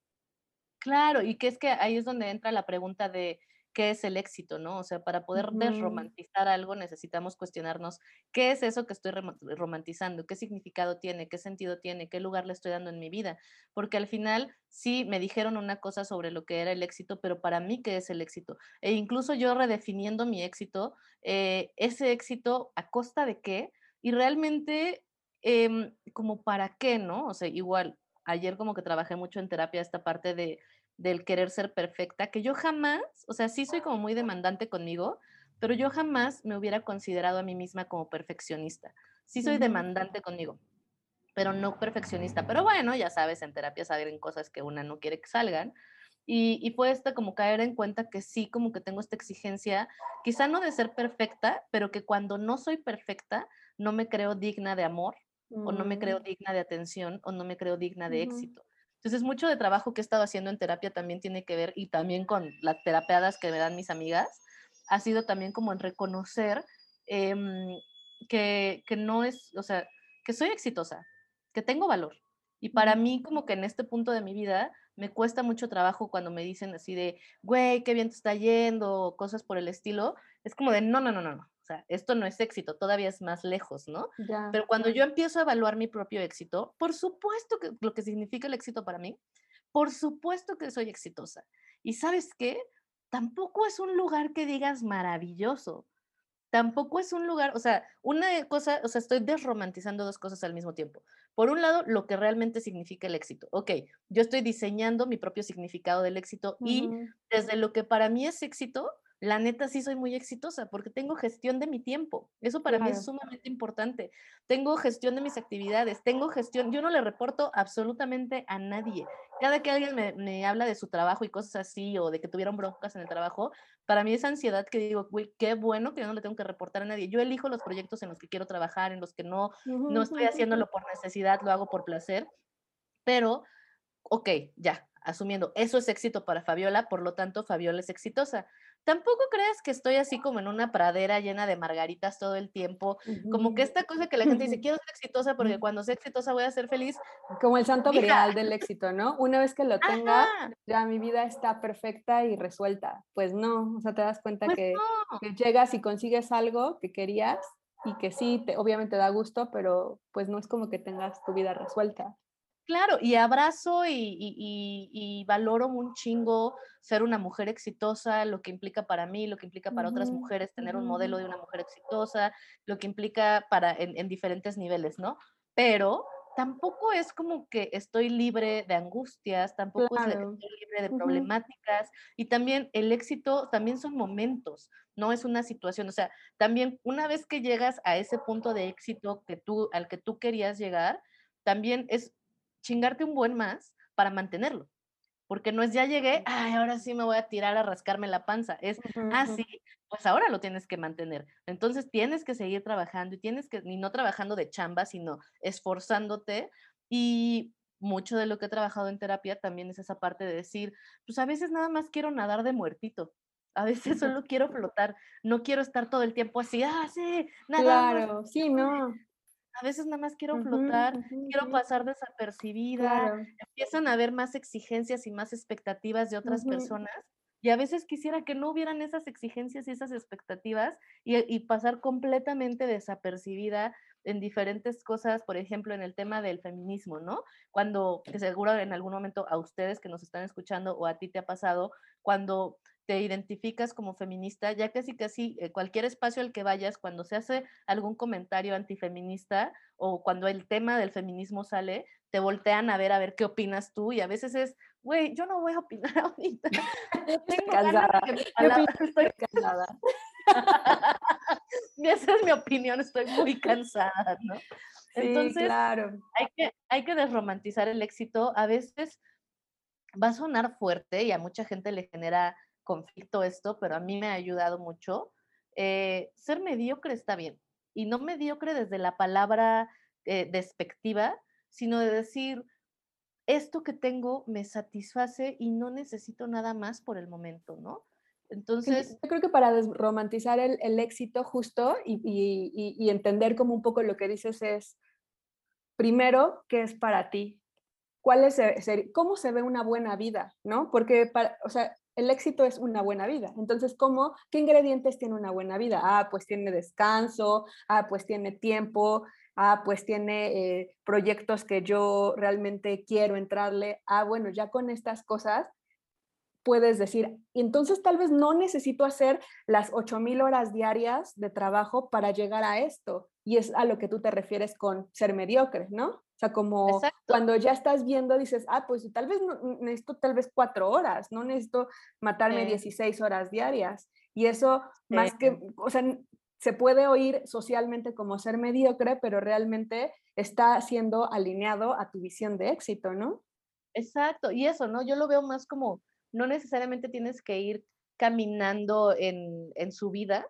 Claro, y que es que ahí es donde entra la pregunta de qué es el éxito, ¿no? O sea, para poder desromantizar algo necesitamos cuestionarnos qué es eso que estoy romantizando, qué significado tiene, qué sentido tiene, qué lugar le estoy dando en mi vida, porque al final sí me dijeron una cosa sobre lo que era el éxito, pero para mí, ¿qué es el éxito? E incluso yo redefiniendo mi éxito, eh, ese éxito a costa de qué, y realmente em, como para qué, ¿no? O sea, igual, ayer como que trabajé mucho en terapia esta parte de, del querer ser perfecta, que yo jamás, o sea, sí soy como muy demandante conmigo, pero yo jamás me hubiera considerado a mí misma como perfeccionista. Sí soy demandante conmigo, pero no perfeccionista. Pero bueno, ya sabes, en terapia salen cosas que una no quiere que salgan. Y, y fue esta como caer en cuenta que sí, como que tengo esta exigencia, quizá no de ser perfecta, pero que cuando no soy perfecta, no me creo digna de amor, o no me creo mm. digna de atención, o no me creo digna de éxito. Entonces, mucho de trabajo que he estado haciendo en terapia también tiene que ver, y también con las terapeadas que me dan mis amigas, ha sido también como en reconocer em, que, que no es, o sea, que soy exitosa, que tengo valor. Y para mí, como que en este punto de mi vida, me cuesta mucho trabajo cuando me dicen así de, güey, qué bien te está yendo, o cosas por el estilo. Es como de, no, no, no, no, no esto no es éxito, todavía es más lejos, ¿no? Pero cuando yo empiezo a evaluar mi propio éxito, por supuesto que lo que significa el éxito para mí, por supuesto que soy exitosa. Y sabes qué? Tampoco es un lugar que digas maravilloso. Tampoco es un lugar, o sea, una cosa, o sea, estoy desromantizando dos cosas al mismo tiempo. Por un lado, lo que realmente significa el éxito. Ok, yo estoy diseñando mi propio significado del éxito y desde lo que para mí es éxito, la neta sí soy muy exitosa porque tengo gestión de mi tiempo. Eso para mí es sumamente importante. Tengo gestión de mis actividades, tengo gestión, yo no le reporto absolutamente a nadie. Cada que alguien me, habla de su trabajo y cosas así o de que tuvieron broncas en el trabajo, para mí es ansiedad que digo, güey, qué bueno que yo no le tengo que reportar a nadie. Yo elijo los proyectos en los que quiero trabajar, en los que no, no estoy haciéndolo por necesidad, lo hago por placer. Pero, ok, ya, asumiendo, eso es éxito para Fabiola, por lo tanto, Fabiola es exitosa tampoco creas que estoy así como en una pradera llena de margaritas todo el tiempo, como que esta cosa que la gente dice, quiero ser exitosa porque cuando sea exitosa voy a ser feliz. Como el santo grial del éxito, ¿no? Una vez que lo tenga, ya mi vida está perfecta y resuelta. Pues no, o sea, te das cuenta pues que, llegas y consigues algo que querías y que sí, te, obviamente da gusto, pero pues no es como que tengas tu vida resuelta. Claro, y abrazo y, valoro un chingo ser una mujer exitosa, lo que implica para mí, lo que implica para otras mujeres tener un modelo de una mujer exitosa, lo que implica para en, diferentes niveles, ¿no? Pero tampoco es como que estoy libre de angustias, tampoco es estoy libre de problemáticas y también el éxito también son momentos, no es una situación, o sea, también una vez que llegas a ese punto de éxito que tú al que tú querías llegar, también es chingarte un buen más para mantenerlo. Porque no es ya llegué, ay, ahora sí me voy a tirar a rascarme la panza. Es, ah, sí, pues ahora lo tienes que mantener. Entonces tienes que seguir trabajando y tienes que, ni no trabajando de chamba, sino esforzándote. Y mucho de lo que he trabajado en terapia también es esa parte de decir, pues a veces nada más quiero nadar de muertito. A veces solo quiero flotar, no quiero estar todo el tiempo así, ah, sí, nada. Claro, sí, no a veces nada más quiero flotar, quiero pasar desapercibida, empiezan a haber más exigencias y más expectativas de otras personas. Y a veces quisiera que no hubieran esas exigencias y esas expectativas y, y, pasar completamente desapercibida en diferentes cosas, por ejemplo, en el tema del feminismo, ¿no? Cuando, que seguro en algún momento a ustedes que nos están escuchando o a ti te ha pasado, cuando te identificas como feminista, ya casi casi eh, cualquier espacio al que vayas, cuando se hace algún comentario antifeminista o cuando el tema del feminismo sale, te voltean a ver a ver qué opinas tú y a veces es, güey, yo no voy a opinar ahorita. Yo tengo cansada. estoy cansada. Esa es mi opinión, estoy muy cansada, ¿no? Entonces, claro. hay, que, hay que desromantizar el éxito. A veces va a sonar fuerte y a mucha gente le genera conflicto esto, pero a mí me ha ayudado mucho. Eh, ser mediocre está bien. Y no mediocre desde la palabra eh, despectiva, sino de decir, esto que tengo me satisface y no necesito nada más por el momento, ¿no? Entonces... yo creo que para desromantizar el, el éxito justo y, y, y, entender como un poco lo que dices es, primero, ¿qué es para ti? ¿Cuál es, ¿Cómo se ve una buena vida? ¿No? Porque, para, o sea, el éxito es una buena vida. Entonces, ¿cómo? ¿Qué ingredientes tiene una buena vida? Ah, pues tiene descanso, ah, pues tiene tiempo, ah, pues tiene eh, proyectos que yo realmente quiero entrarle. Ah, bueno, ya con estas cosas puedes decir, entonces tal vez no necesito hacer las 8.000 horas diarias de trabajo para llegar a esto. Y es a lo que tú te refieres con ser mediocre, ¿no? O sea, como cuando ya estás viendo, dices, ah, pues tal vez no, necesito tal vez cuatro horas, no necesito matarme 16 horas diarias. Y eso, más que, o sea, se puede oír socialmente como ser mediocre, pero realmente está siendo alineado a tu visión de éxito, ¿no? Exacto, y eso, ¿no? Yo lo veo más como no necesariamente tienes que ir caminando en, su vida.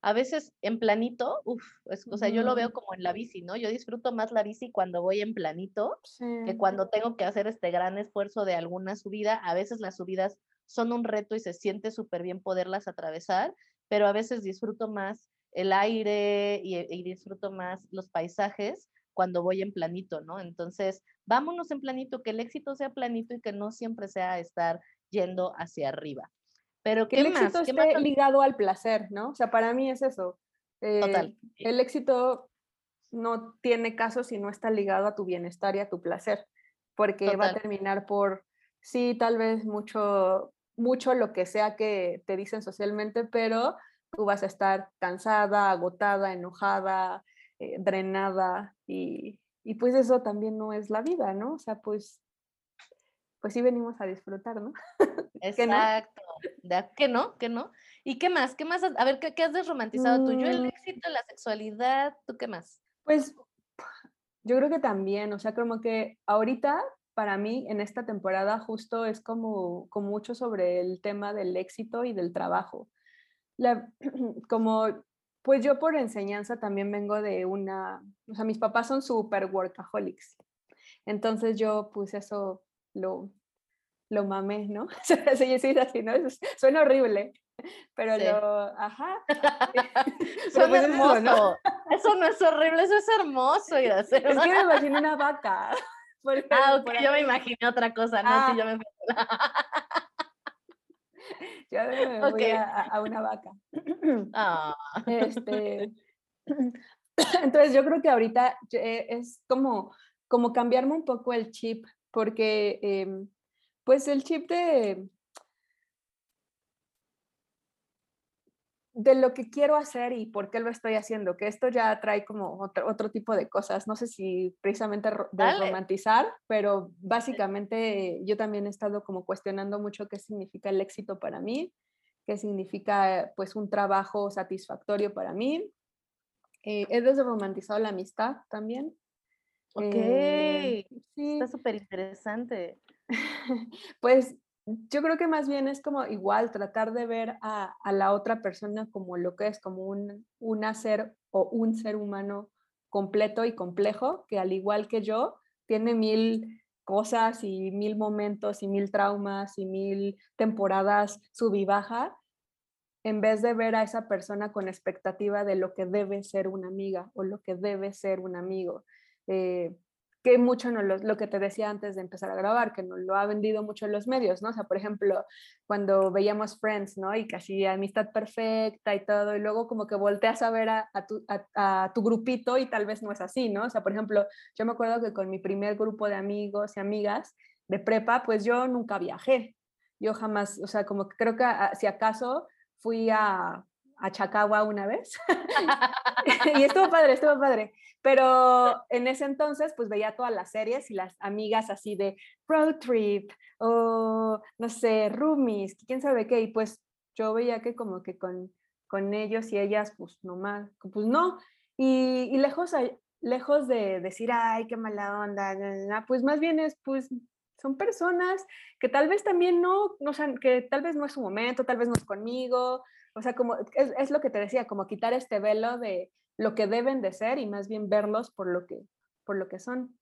A veces en planito, uff, o sea, yo lo veo como en la bici, ¿no? Yo disfruto más la bici cuando voy en planito que cuando tengo que hacer este gran esfuerzo de alguna subida. A veces las subidas son un reto y se siente súper bien poderlas atravesar, pero a veces disfruto más el aire y, y, disfruto más los paisajes cuando voy en planito, ¿no? Entonces, vámonos en planito, que el éxito sea planito y que no siempre sea estar yendo hacia arriba. Pero que el éxito esté ligado al placer, ¿no? O sea, para mí es eso. Total. Eh, el éxito no tiene caso si no está ligado a tu bienestar y a tu placer, porque va a terminar por, sí, tal vez mucho, mucho lo que sea que te dicen socialmente, pero tú vas a estar cansada, agotada, enojada, eh, drenada y, y pues eso también no es la vida, ¿no? O sea, pues pues sí venimos a disfrutar, ¿no? Exacto. ¿De ¿Que no? ¿Que no? ¿Y qué más? ¿Qué más? A ver, ¿qué, has desromantizado tú? Yo el mm. éxito, la sexualidad, ¿tú qué más? Pues yo creo que también, o sea, como que ahorita para mí en esta temporada justo es como, como mucho sobre el tema del éxito y del trabajo. La, como, pues yo por enseñanza también vengo de una, o sea, mis papás son súper workaholics. Entonces yo pues eso lo, lo mamé, ¿no? sí, sí, así, ¿no? Suena horrible, pero lo, ajá. Suena pues hermoso. ¿no? Eso no es horrible, eso es hermoso. Es que me imaginé una vaca. ah, ok, yo me imaginé otra cosa, ¿no? Sí, yo me... yo me voy a, una vaca. Ah. Este, entonces yo creo que ahorita eh, es como, como cambiarme un poco el chip porque em, pues el chip de, de lo que quiero hacer y por qué lo estoy haciendo, que esto ya trae como otro, tipo de cosas, no sé si precisamente de romantizar, pero básicamente yo también he estado como cuestionando mucho qué significa el éxito para mí, qué significa pues un trabajo satisfactorio para mí. Eh, he desromantizado la amistad también, Ok, eh, sí. está súper interesante. pues yo creo que más bien es como igual tratar de ver a, la otra persona como lo que es, como un, un ser o un ser humano completo y complejo, que al igual que yo, tiene mil cosas y mil momentos y mil traumas y mil temporadas sub y baja, en vez de ver a esa persona con expectativa de lo que debe ser una amiga o lo que debe ser un amigo. Eh, que mucho no lo, que te decía antes de empezar a grabar, que nos lo ha vendido mucho en los medios, ¿no? O sea, por ejemplo, cuando veíamos Friends, ¿no? Y casi amistad perfecta y todo, y luego como que volteas a ver a, tu, a, tu, grupito y tal vez no es así, ¿no? O sea, por ejemplo, yo me acuerdo que con mi primer grupo de amigos y amigas de prepa, pues yo nunca viajé. Yo jamás, o sea, como que creo que si acaso fui a, a Chacagua una vez. y estuvo padre, estuvo padre. Pero en ese entonces, pues veía todas las series y las amigas así de road trip o, no sé, roomies, quién sabe qué. Y pues yo veía que como que con, con ellos y ellas, pues nomás, pues no. Y, y lejos, de decir, ay, qué mala onda, pues más bien es, pues son personas que tal vez también no, no que tal vez no es su momento, tal vez no es conmigo, o sea, como es, es, lo que te decía, como quitar este velo de lo que deben de ser y más bien verlos por lo que, por lo que son.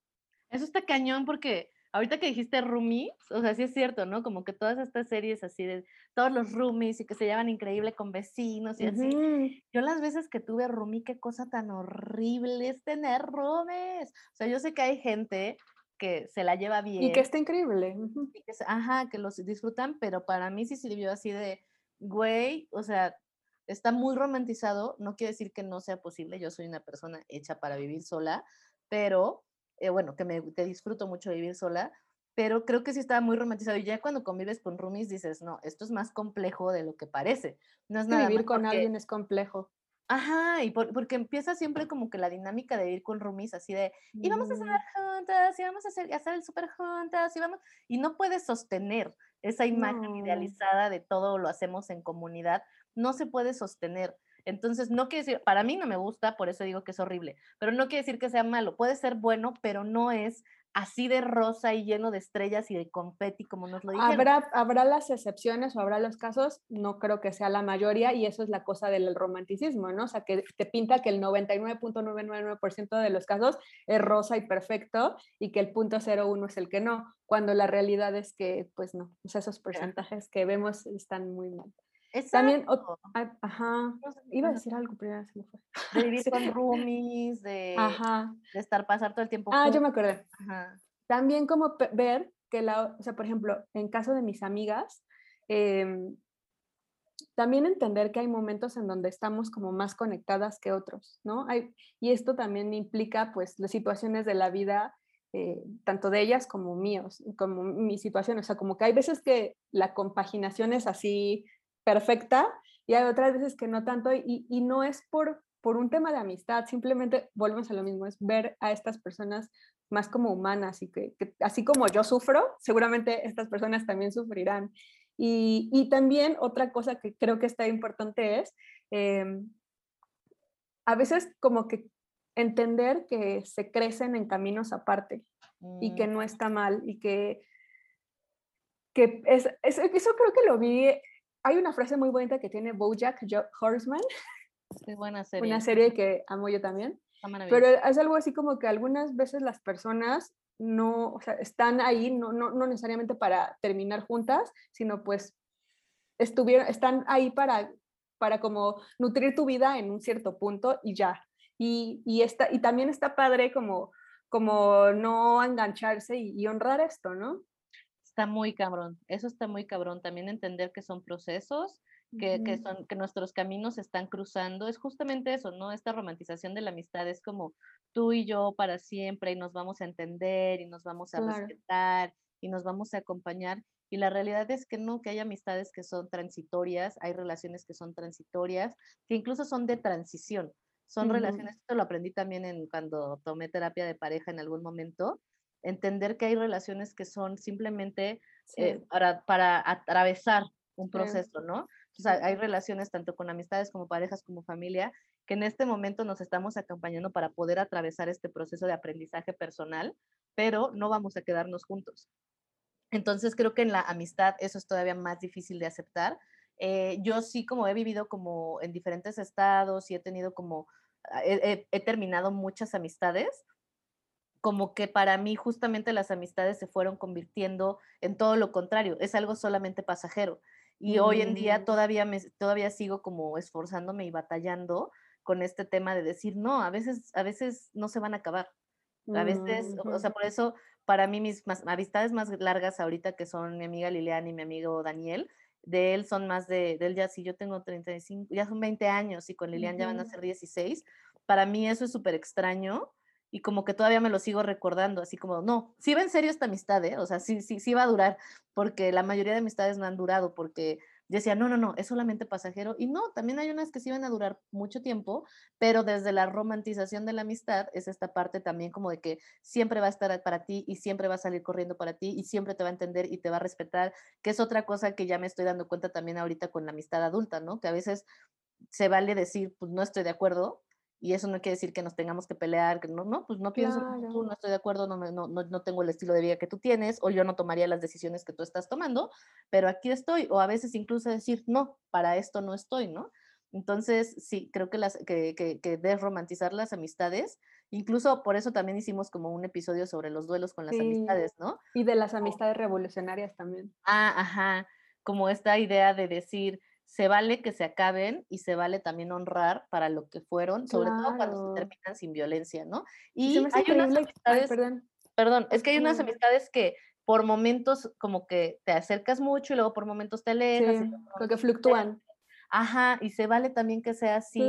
Eso está cañón porque ahorita que dijiste roomies, o sea, sí es cierto, ¿no? Como que todas estas series así de todos los roomies y que se llevan increíble con vecinos y así. Yo las veces que tuve roomie, qué cosa tan horrible es tener roomies. O sea, yo sé que hay gente que se la lleva bien. Y que está increíble. ajá, que los disfrutan, pero para mí sí sirvió así de, güey, o sea, está muy romantizado, no quiere decir que no sea posible, yo soy una persona hecha para vivir sola, pero, eh, bueno, que me que disfruto mucho vivir sola, pero creo que sí estaba muy romantizado y ya cuando convives con roomies dices, no, esto es más complejo de lo que parece. No es nada vivir con alguien es complejo. Ajá, y porque empieza siempre como que la dinámica de ir con roomies así de, y vamos a hacer juntas, y vamos a hacer, hacer el súper juntas, y vamos, y no puedes sostener esa imagen idealizada de todo lo hacemos en comunidad, no se puede sostener. Entonces, no quiere decir, para mí no me gusta, por eso digo que es horrible, pero no quiere decir que sea malo, puede ser bueno, pero no es así de rosa y lleno de estrellas y de confeti, como nos lo dijeron. Habrá, habrá las excepciones o habrá los casos, no creo que sea la mayoría y eso es la cosa del romanticismo, ¿no? O sea, que te pinta que el 99.999% de los casos es rosa y perfecto y que el punto 01 es el que no, cuando la realidad es que, pues no, o sea, esos porcentajes que vemos están muy mal. También, ah, ajá, iba a decir algo, pero se me fue. De vivir con roomies, de, de estar, pasar todo el tiempo. Ah, yo me acordé. También como ver que la, o sea, por ejemplo, en caso de mis amigas, em, también entender que hay momentos en donde estamos como más conectadas que otros, ¿no? Hay, y esto también implica, pues, las situaciones de la vida, eh, tanto de ellas como míos, como mi situación, o sea, como que hay veces que la compaginación es así perfecta y hay otras veces que no tanto y, y no es por, por un tema de amistad, simplemente volvemos a lo mismo, es ver a estas personas más como humanas y que, así como yo sufro, seguramente estas personas también sufrirán. Y, y también otra cosa que creo que está importante es, em, a veces como que entender que se crecen en caminos aparte y que no mm. está mal y que, que es, es, eso creo que lo vi hay una frase muy bonita que tiene Bojack Horseman. Es buena serie. Una serie que amo yo también. Pero es algo así como que algunas veces las personas no, o sea, están ahí, no, no, no necesariamente para terminar juntas, sino pues estuvieron, están ahí para, para como nutrir tu vida en un cierto punto y ya. Y, y, está, y también está padre como, como no engancharse y honrar esto, ¿no? Está muy cabrón, eso está muy cabrón, también entender que son procesos, que, que, son, que nuestros caminos se están cruzando, es justamente eso, ¿no? Esta romantización de la amistad es como tú y yo para siempre y nos vamos a entender y nos vamos a respetar y nos vamos a acompañar. Y la realidad es que no, que hay amistades que son transitorias, hay relaciones que son transitorias, que incluso son de transición. Son relaciones, esto lo aprendí también en, cuando tomé terapia de pareja en algún momento, entender que hay relaciones que son simplemente eh, para, para, atravesar un proceso, ¿no? Sea, hay relaciones tanto con amistades como parejas como familia que en este momento nos estamos acompañando para poder atravesar este proceso de aprendizaje personal, pero no vamos a quedarnos juntos. Entonces creo que en la amistad eso es todavía más difícil de aceptar. Eh, yo sí como he vivido como en diferentes estados y he tenido como, ah, he terminado muchas amistades, como que para mí justamente las amistades se fueron convirtiendo en todo lo contrario, es algo solamente pasajero. Y hoy en día mm. todavía, me, todavía sigo como esforzándome y batallando con este tema de decir, no, a veces, a veces no se van a acabar. A veces, o sea, por eso para mí mis amistades más largas ahorita que son mi amiga Liliana y mi amigo Daniel, de él son más de, de él ya sí, yo tengo 35, ya son 20 años y con Lilian ya van a ser 16. Para mí eso es súper extraño y como que todavía me lo sigo recordando, así como, no, sí va en serio esta amistad, ¿eh? O sea, sí, sí, sí va a durar, porque la mayoría de amistades no han durado, porque decía, no, no, no, es solamente pasajero. Y no, también hay unas que sí van a durar mucho tiempo, pero desde la romantización de la amistad es esta parte también como de que siempre va a estar para ti y siempre va a salir corriendo para ti y siempre te va a entender y te va a respetar, que es otra cosa que ya me estoy dando cuenta también ahorita con la amistad adulta, ¿no? Que a veces se vale decir, pues no estoy de acuerdo, y eso no quiere decir que nos tengamos que pelear, que no, no, pues no pienso tú, no estoy de acuerdo, no, no, no, no, tengo el estilo de vida que tú tienes, o yo no tomaría las decisiones que tú estás tomando, pero aquí estoy, o a veces incluso decir, no, para esto no estoy, ¿no? Entonces, sí, creo que, las, que, que, que desromantizar las amistades, incluso por eso también hicimos como un episodio sobre los duelos con las amistades, ¿no? Y de las amistades revolucionarias también. Ah, ajá, como esta idea de decir, se vale que se acaben y se vale también honrar para lo que fueron, sobre todo cuando se terminan sin violencia, ¿no? Y hay unas amistades, perdón. perdón, es que hay unas amistades que por momentos como que te acercas mucho y luego por momentos te alejas. Sí, creo que fluctúan. Ajá, y se vale también que sea así,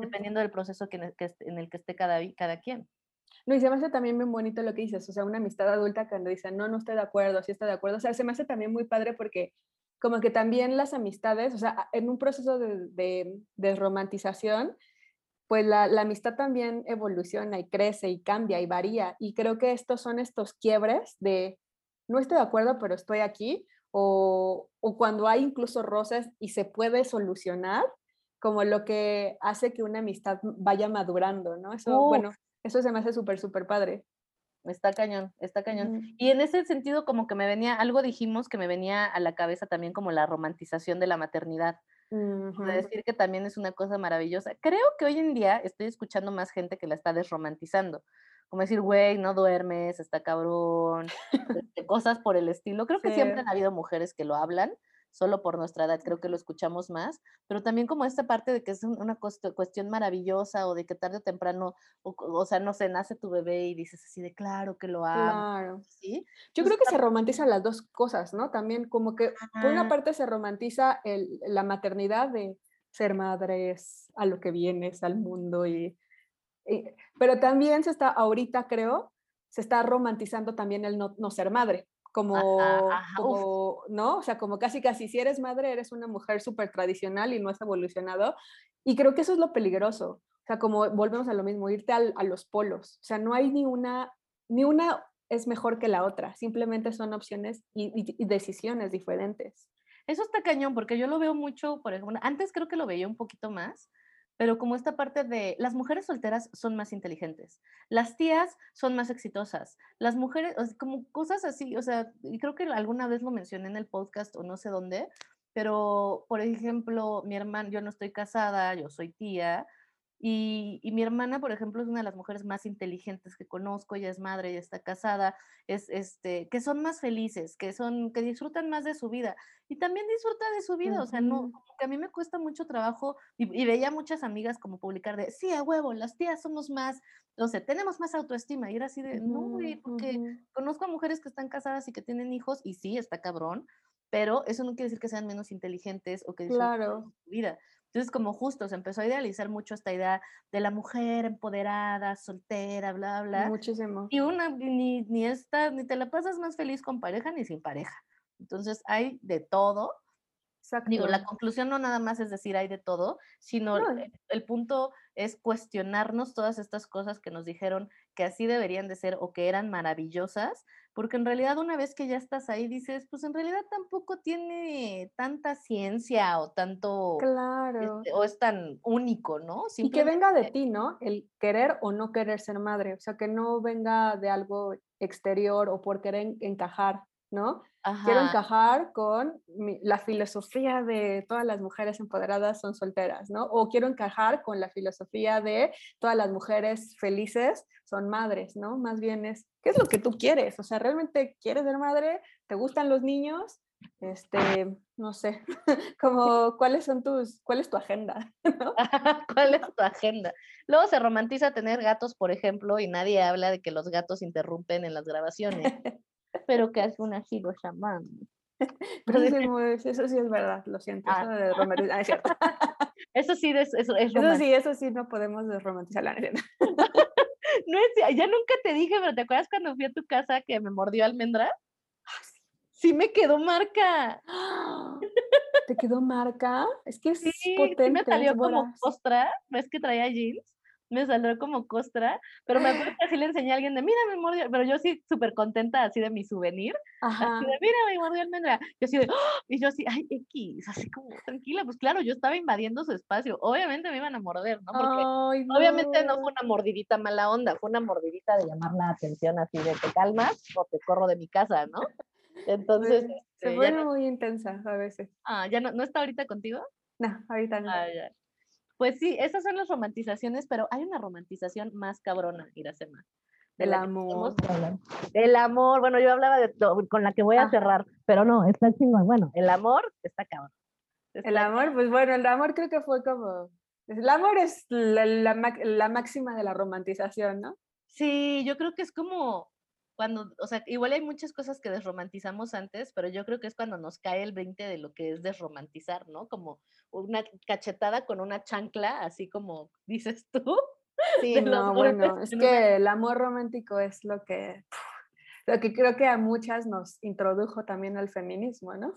dependiendo del proceso que en, el que, en el que esté cada, cada quien. No, y se me hace también bien bonito lo que dices, o sea, una amistad adulta cuando dicen, no, no estoy de acuerdo, sí estoy de acuerdo, o sea, se me hace también muy padre porque como que también las amistades, o sea, en un proceso de, desromantización, pues la, amistad también evoluciona y crece y cambia y varía. Y creo que estos son estos quiebres de no estoy de acuerdo, pero estoy aquí, o, cuando hay incluso roces y se puede solucionar, como lo que hace que una amistad vaya madurando, ¿no? Eso, bueno, eso se me hace súper, súper padre. Está cañón, está cañón. Y en ese sentido, como que me venía, algo dijimos que me venía a la cabeza también como la romantización de la maternidad. De decir que también es una cosa maravillosa. Creo que hoy en día estoy escuchando más gente que la está desromantizando. Como decir, güey, no duermes, está cabrón, este, cosas por el estilo. Creo que siempre han habido mujeres que lo hablan, solo por nuestra edad, creo que lo escuchamos más, pero también como esta parte de que es una cuestión maravillosa o de que tarde o temprano, o, sea, no sé, nace tu bebé y dices así de claro que lo amo. Claro. ¿sí? Yo creo que se romantizan las dos cosas, ¿no? También como que por una parte se romantiza la maternidad de ser madres, a lo que vienes al mundo y, pero también se está ahorita creo se está romantizando también el no, no ser madre como, ¿no? O sea, como casi casi si eres madre eres una mujer súper tradicional y no has evolucionado. Y creo que eso es lo peligroso. O sea, como volvemos a lo mismo, irte a los polos. O sea, no hay ni una, ni una es mejor que la otra, simplemente son opciones y, decisiones diferentes. Eso está cañón, porque yo lo veo mucho, por ejemplo, antes creo que lo veía un poquito más, pero como esta parte de las mujeres solteras son más inteligentes, las tías son más exitosas, las mujeres, como cosas así, o sea, y creo que alguna vez lo mencioné en el podcast o no sé dónde, pero por ejemplo, mi hermana, yo no estoy casada, yo soy tía, y, mi hermana, por ejemplo, es una de las mujeres más inteligentes que conozco, ella es madre, ella está casada, es este, que son más felices, que son, que disfrutan más de su vida y también disfruta de su vida, o sea, no, que a mí me cuesta mucho trabajo y, veía muchas amigas como publicar de, sí, a huevo, las tías somos más, o sea, tenemos más autoestima y era así de, no, güey, porque conozco a mujeres que están casadas y que tienen hijos y sí, está cabrón, pero eso no quiere decir que sean menos inteligentes o que disfruten de su vida. Entonces, como justo se empezó a idealizar mucho esta idea de la mujer empoderada, soltera, bla, bla. Muchísimo. Y una, ni, ni, esta, ni te la pasas más feliz con pareja ni sin pareja. Entonces, hay de todo. Exacto. Digo, la conclusión no nada más es decir hay de todo, sino el, punto es cuestionarnos todas estas cosas que nos dijeron que así deberían de ser o que eran maravillosas porque en realidad una vez que ya estás ahí dices, pues en realidad tampoco tiene tanta ciencia o tanto, claro. Este, o es tan único, ¿no? Y que venga de ti, ¿no? El querer o no querer ser madre, o sea, que no venga de algo exterior o por querer encajar, ¿no? Quiero encajar con la filosofía de todas las mujeres empoderadas son solteras, ¿no? O quiero encajar con la filosofía de todas las mujeres felices son madres, ¿no? Más bien es, ¿qué es lo que tú quieres? O sea, ¿realmente quieres ser madre? ¿Te gustan los niños? Este, no sé, como cuáles son tus, cuál es tu agenda, ¿Cuál es tu agenda? Luego se romantiza tener gatos, por ejemplo, y nadie habla de que los gatos interrumpen en las grabaciones. Pero que una giro chamán. Pero eso, sí es verdad, lo siento. Eso, de ah, es cierto. eso sí es, eso, es eso sí, eso sí no podemos desromantizar la no es, ya nunca te dije, pero ¿te acuerdas cuando fui a tu casa que me mordió almendra? Ah, sí. me quedó marca. ¿Te quedó marca? Es que es Sí, potente. sí me salió como costra, ves que traía jeans, me salió como costra, pero me acuerdo que así le enseñé a alguien de, mira, me mordió, pero yo sí súper contenta así de mi souvenir, así de, mira, me mordió almendra, yo así de, ¡ah! y yo así, ay, X, así como, tranquila, pues claro, yo estaba invadiendo su espacio, obviamente me iban a morder, ¿no? Porque Ay, obviamente no no. fue una mordidita mala onda, fue una mordidita de llamar la atención así de, te calmas o te corro de mi casa, ¿no? Entonces, Pues, este, se ya pone no, muy intensa a veces. ah, ya no, ¿no está ahorita contigo? No, ahorita no. Ah, ya. Pues sí, esas son las romantizaciones, pero hay una romantización más cabrona, Iracema. de El la que amor. tenemos que hablar. El amor, bueno, yo hablaba de to- con la que voy a cerrar, pero no, está chingón. Bueno, el amor está cabrón. El amor, pues bueno, el amor creo que fue como... El amor es la, la mac- la máxima de la romantización, ¿no? Sí, yo creo que es como cuando, o sea, igual hay muchas cosas que desromantizamos antes, pero yo creo que es cuando nos cae el 20 de lo que es desromantizar, ¿no? Como una cachetada con una chancla, así como dices tú. Sí, no, bueno, es en una- que el amor romántico es lo que, lo que creo que a muchas nos introdujo también al feminismo, ¿no?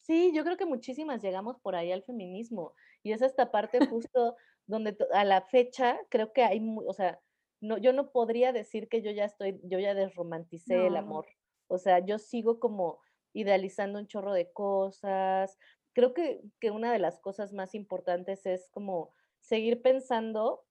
Sí, yo creo que muchísimas llegamos por ahí al feminismo y es esta parte justo donde to- a la fecha creo que hay, o sea, no, yo no podría decir que yo ya estoy, yo ya desromanticé el amor. O sea, yo sigo como idealizando un chorro de cosas. Creo que, que una de las cosas más importantes es como seguir pensando,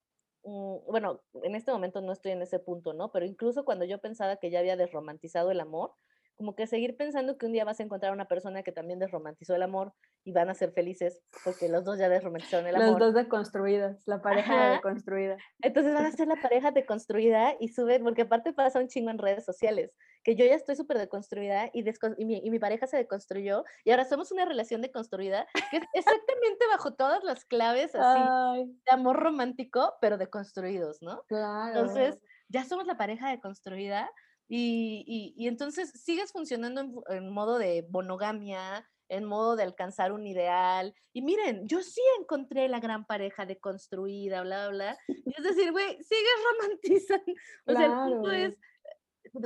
mm, bueno, en este momento no estoy en ese punto, ¿no? Pero incluso cuando yo pensaba que ya había desromantizado el amor, como que seguir pensando que un día vas a encontrar a una persona que también desromantizó el amor y van a ser felices porque los dos ya desromantizaron el Los amor. dos deconstruidas, la pareja Ajá. deconstruida. Entonces van a ser la pareja deconstruida y suben, porque aparte pasa un chingo en redes sociales, que yo ya estoy súper deconstruida y, y, mi, y mi pareja se deconstruyó y ahora somos una relación deconstruida que es exactamente bajo todas las claves así Ay, de amor romántico, pero deconstruidos, ¿no? claro. Entonces, ya somos la pareja deconstruida y, y, y entonces sigues funcionando en, en modo de monogamia, en modo de alcanzar un ideal. Y miren, yo sí encontré la gran pareja deconstruida, bla, bla, bla. Y es decir, güey, sigues romantizando. O sea, el punto Claro. es,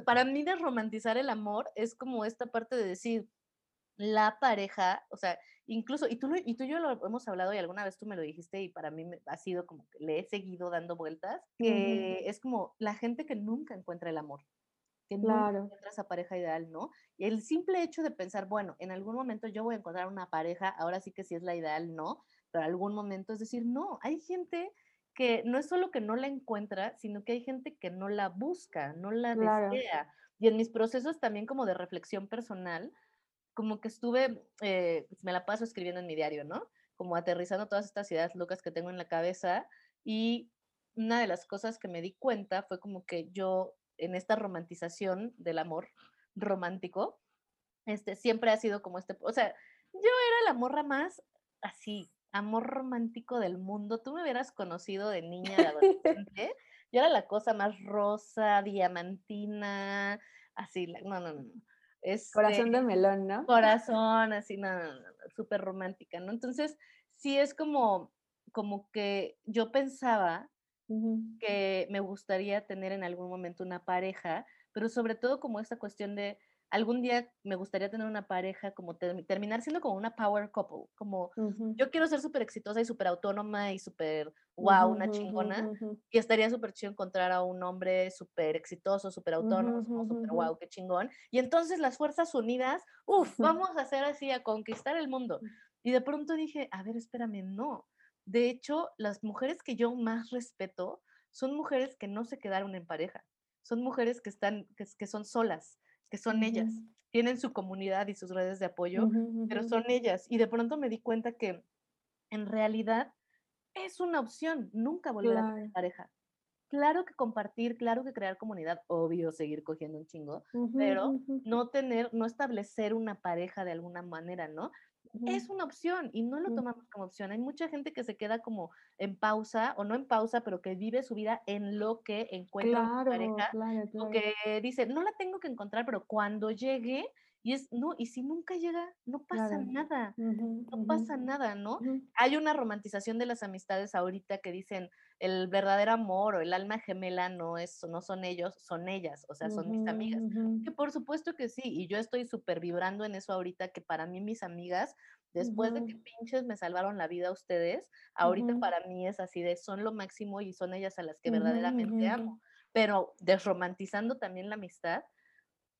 para mí de romantizar el amor es como esta parte de decir, la pareja, o sea, incluso, y tú, y tú y yo lo hemos hablado y alguna vez tú me lo dijiste y para mí me- ha sido como que le he seguido dando vueltas, que es como la gente que nunca encuentra el amor, que Claro. encuentra esa pareja ideal, ¿no? Y el simple hecho de pensar, bueno, en algún momento yo voy a encontrar una pareja, ahora sí que si es la ideal, no, pero algún momento es decir, no, hay gente que no es solo que no la encuentra, sino que hay gente que no la busca, no la Claro. desea. Y en mis procesos también como de reflexión personal, como que estuve, eh, pues, me la paso escribiendo en mi diario, ¿no? Como aterrizando todas estas ideas locas que tengo en la cabeza y una de las cosas que me di cuenta fue como que yo en esta romantización del amor romántico, este, siempre ha sido como este, o sea, yo era la morra más así, amor romántico del mundo. Tú me hubieras conocido de niña, de adolescente, yo era la cosa más rosa, diamantina, así, no, no, no, no. Corazón Este, de melón, ¿no? corazón, así, no, no, no, no, súper romántica, ¿no? Entonces, sí es como, como que yo pensaba Que me gustaría tener en algún momento una pareja, pero sobre todo como esta cuestión de algún día me gustaría tener una pareja, como termi- terminar siendo como una power couple, como yo quiero ser súper exitosa y súper autónoma y súper wow, una chingona, y estaría súper chido encontrar a un hombre súper exitoso, súper autónomo, súper wow, qué chingón. Y entonces las fuerzas unidas, uff, vamos a hacer así, a conquistar el mundo. Y de pronto dije, a ver, espérame, no. De hecho, las mujeres que yo más respeto son mujeres que no se quedaron en pareja. Son mujeres que están, que, que son solas, que son ellas. Tienen su comunidad y sus redes de apoyo, pero son ellas. Y de pronto me di cuenta que en realidad es una opción nunca volver a tener Claro. pareja. Claro que compartir, claro que crear comunidad, obvio seguir cogiendo un chingo, pero no tener, no establecer una pareja de alguna manera, ¿no? Es una opción y no lo tomamos como opción. Hay mucha gente que se queda como en pausa o no en pausa, pero que vive su vida en lo que encuentra Claro, pareja claro, o que dice, no la tengo que encontrar, pero cuando llegue, y es, no, y si nunca llega, no pasa nada, no pasa nada, ¿no? Hay una romantización de las amistades ahorita que dicen el verdadero amor o el alma gemela no es, no son ellos, son ellas, o sea, son mis Ujú, amigas. ujú. Que por supuesto que sí, y yo estoy súper vibrando en eso ahorita, que para mí mis amigas Después de que pinches me salvaron la vida ustedes, ahorita para mí es así de son lo máximo y son ellas a las que verdaderamente amo. Pero desromantizando también la amistad,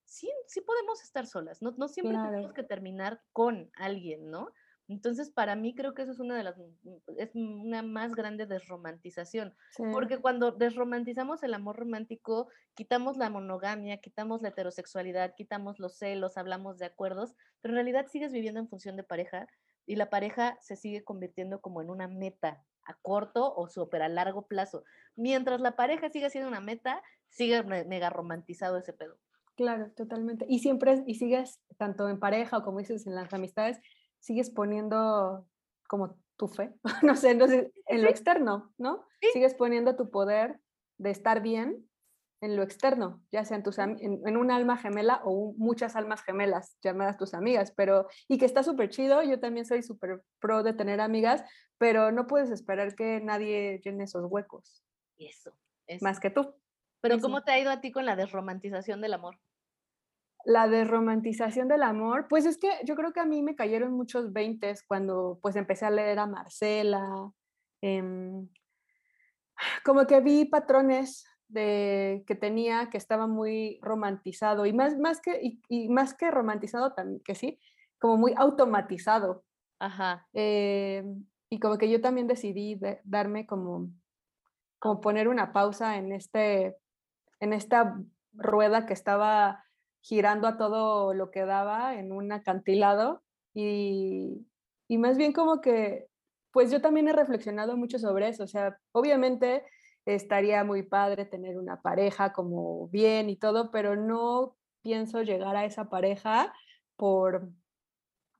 sí, sí podemos estar solas, no, no siempre tenemos que terminar con alguien, ¿no? Entonces, para mí creo que eso es una de las, mm, es una más grande desromantización, porque cuando desromantizamos el amor romántico, quitamos la monogamia, quitamos la heterosexualidad, quitamos los celos, hablamos de acuerdos, pero en realidad sigues viviendo en función de pareja y la pareja se sigue convirtiendo como en una meta a corto o súper a largo plazo. Mientras la pareja sigue siendo una meta, sigue mega romantizado ese pedo. Claro, totalmente. Y siempre, y sigues tanto en pareja o como dices en las amistades, sigues poniendo como tu fe, no sé, en lo externo, ¿no? Sigues poniendo tu poder de estar bien en lo externo, ya sea en, tus, en, un alma gemela o muchas almas gemelas llamadas tus amigas, pero, y que está súper chido, yo también soy súper pro de tener amigas, pero no puedes esperar que nadie llene esos huecos. Eso. Más que tú. Pero ¿cómo te ha ido a ti con la desromantización del amor? La desromantización del amor, pues es que yo creo que a mí me cayeron muchos veintes cuando pues empecé a leer a Marcela, em, como que vi patrones de, que tenía que estaba muy romantizado y más, más, que, y, más que romantizado también, que sí, como muy automatizado. Ajá. Em, y como que yo también decidí darme como, como poner una pausa en, este, en esta rueda que estaba girando a todo lo que daba en un acantilado y, y más bien como que, pues yo también he reflexionado mucho sobre eso, o sea, obviamente estaría muy padre tener una pareja como bien y todo, pero no pienso llegar a esa pareja por,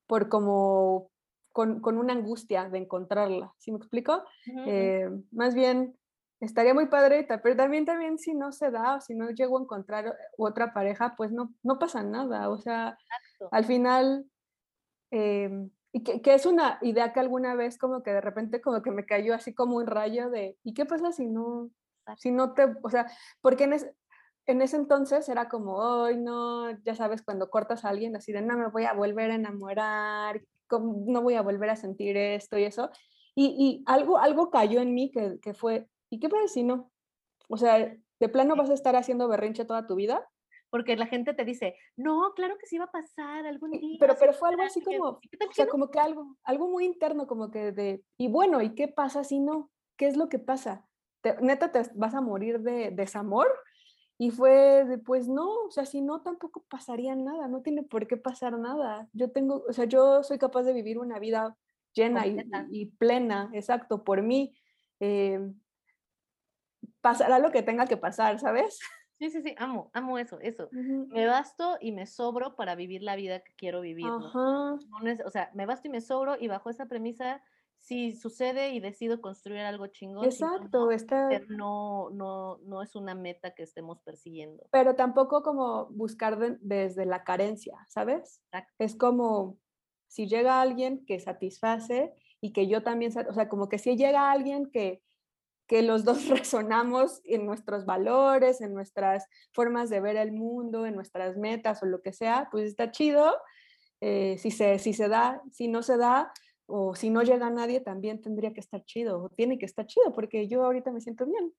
por como con, con una angustia de encontrarla, ¿sí me explico? Eh, más bien estaría muy padre, pero también, también si no se da o si no llego a encontrar otra pareja, pues no, no pasa nada. O sea, al final, em, y que, que, es una idea que alguna vez como que de repente como que me cayó así como un rayo de, ¿y qué pasa si no, si no te, o sea, porque en, en ese entonces era como, hoy no, ya sabes, cuando cortas a alguien así de, no me voy a volver a enamorar, no voy a volver a sentir esto y eso. Y, y algo, algo cayó en mí que, que fue, ¿Y qué pasa si no? O sea, ¿de plano vas a estar haciendo berrinche toda tu vida? Porque la gente te dice, no, claro que sí va a pasar algún día. Pero, pero fue algo así como, o sea, como que algo, algo muy interno, como que de, y bueno, ¿y qué pasa si no? ¿Qué es lo que pasa? ¿Neta te vas a morir de desamor? Y fue de, pues no, o sea, si no, tampoco pasaría nada, no tiene por qué pasar nada. Yo tengo, o sea, yo soy capaz de vivir una vida llena y, plena, exacto, por mí. Eh, pasará lo que tenga que pasar, ¿sabes? Sí, sí, sí, amo, amo eso, eso. Me basto y me sobro para vivir la vida que quiero vivir. ¿no? o sea, me basto y me sobro y bajo esa premisa, si sucede y decido construir algo chingón. Exacto, no, está... no, no, no es una meta que estemos persiguiendo. Pero tampoco como buscar desde la carencia, ¿sabes? Es como si llega alguien que satisface y que yo también, o sea, como que si llega alguien que que los dos resonamos en nuestros valores, en nuestras formas de ver el mundo, en nuestras metas o lo que sea, pues está chido. Eh, si, se, si se da, si no se da, o si no llega nadie, también tendría que estar chido, o tiene que estar chido, porque yo ahorita me siento bien.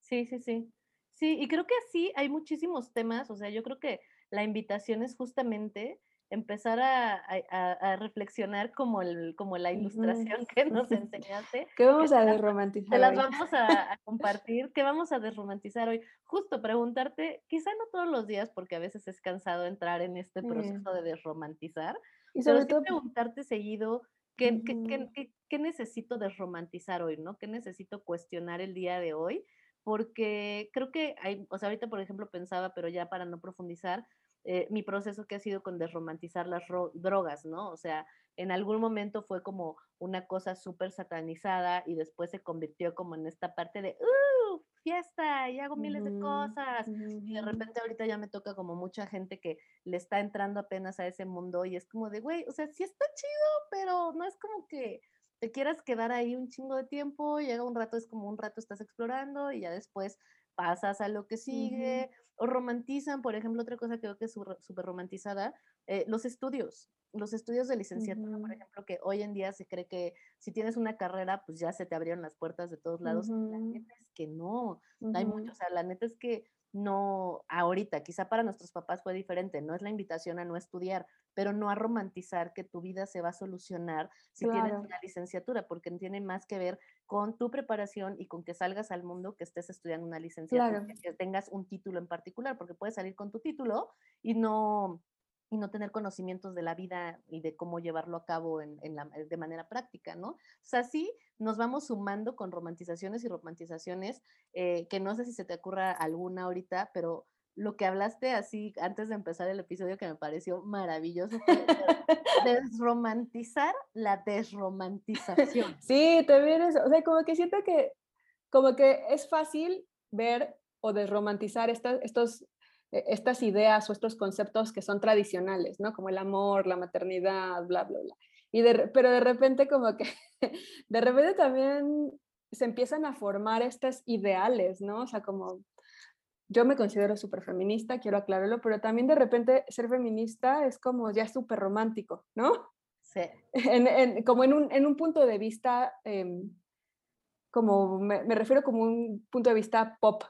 Sí, sí, sí. Sí, y creo que así hay muchísimos temas, o sea, yo creo que la invitación es justamente empezar a, reflexionar como, el, como la ilustración que nos enseñaste. ¿Qué vamos a desromantizar? Te las vamos a, compartir. ¿Qué vamos a desromantizar hoy? Justo preguntarte, quizá no todos los días, porque a veces es cansado entrar en este proceso de desromantizar, y sobre pero todo preguntarte seguido, ¿qué, qué, qué, necesito desromantizar hoy? ¿no? ¿Qué necesito cuestionar el día de hoy? Porque creo que hay, o sea, ahorita por ejemplo pensaba, pero ya para no profundizar, eh, mi proceso que ha sido con desromantizar las drogas, ¿no? O sea, en algún momento fue como una cosa súper satanizada y después se convirtió como en esta parte de, ¡uh! Fiesta y hago miles de cosas. Y de repente ahorita ya me toca como mucha gente que le está entrando apenas a ese mundo y es como de, güey, o sea, sí está chido, pero no es como que te quieras quedar ahí un chingo de tiempo, llega un rato, es como un rato estás explorando y ya después pasas a lo que sigue o romantizan, por ejemplo, otra cosa que creo que es súper romantizada, eh, los estudios, los estudios de licenciatura, por ejemplo, que hoy en día se cree que si tienes una carrera, pues ya se te abrieron las puertas de todos lados. La neta es que no, hay mucho, o sea, la neta es que no ahorita, quizá para nuestros papás fue diferente, no es la invitación a no estudiar, pero no a romantizar que tu vida se va a solucionar si tienes una licenciatura, porque tiene más que ver con tu preparación y con que salgas al mundo, que estés estudiando una licenciatura, que tengas un título en particular, porque puedes salir con tu título y no y no tener conocimientos de la vida y de cómo llevarlo a cabo en, la, de manera práctica, ¿no? O sea, sí nos vamos sumando con romantizaciones y romantizaciones, eh, que no sé si se te ocurra alguna ahorita, pero lo que hablaste así antes de empezar el episodio que me pareció maravilloso fue desromantizar la desromantización. Sí, también eso, o sea, como que siento que como que es fácil ver o desromantizar estos estas ideas o estos conceptos que son tradicionales, ¿no? Como el amor, la maternidad, bla, bla, bla. Y pero de repente como que, de repente también se empiezan a formar estos ideales, ¿no? O sea, como yo me considero súper feminista, quiero aclararlo, pero también de repente ser feminista es como ya súper romántico, ¿no? Sí. como en un, en un, punto de vista, em, como me, me, refiero como un punto de vista pop,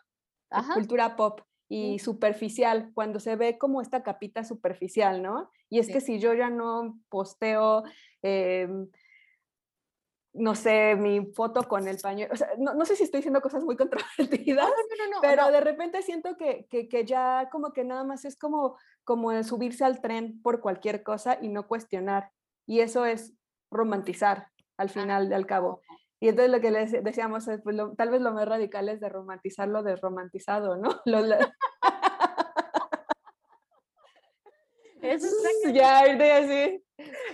cultura pop y superficial, cuando se ve como esta capita superficial, ¿no? Y es que si yo ya no posteo, em, no sé, mi foto con el pañuelo, o sea, no, sé si estoy diciendo cosas muy controvertidas, pero de repente siento que, que, ya como que nada más es como, como subirse al tren por cualquier cosa y no cuestionar. Y eso es romantizar al final, al cabo. Y entonces lo que les decíamos es, pues tal vez lo más radical es de romantizar lo desromantizado, ¿no? Eso es ya, ahorita así.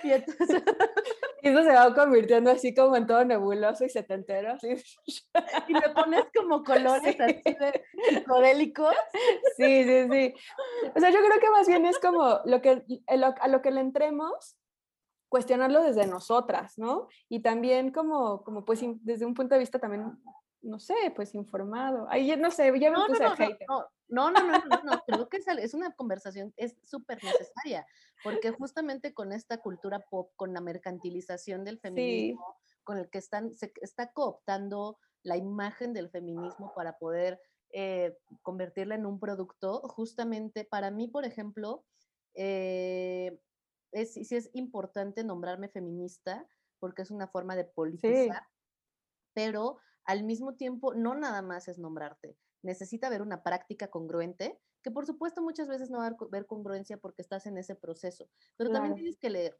Y entonces y eso se va convirtiendo así como en todo nebuloso y setentero. Así. Y le pones como colores así de psicodélicos. Sí, sí, sí. O sea, yo creo que más bien es como lo que, a lo que le entremos, cuestionarlo desde nosotras, ¿no? Y también como, como pues desde un punto de vista también, no sé, pues informado. Ahí no sé, ya me no, puse no, no, no, no, no, no, no, creo que es una conversación, es súper necesaria, porque justamente con esta cultura pop, con la mercantilización del feminismo, con el que están, se está cooptando la imagen del feminismo para poder eh, convertirla en un producto, justamente para mí, por ejemplo, eh, es, sí es importante nombrarme feminista porque es una forma de politizar, pero al mismo tiempo no nada más es nombrarte, necesita haber una práctica congruente, que por supuesto muchas veces no va a haber congruencia porque estás en ese proceso, pero también tienes que leer,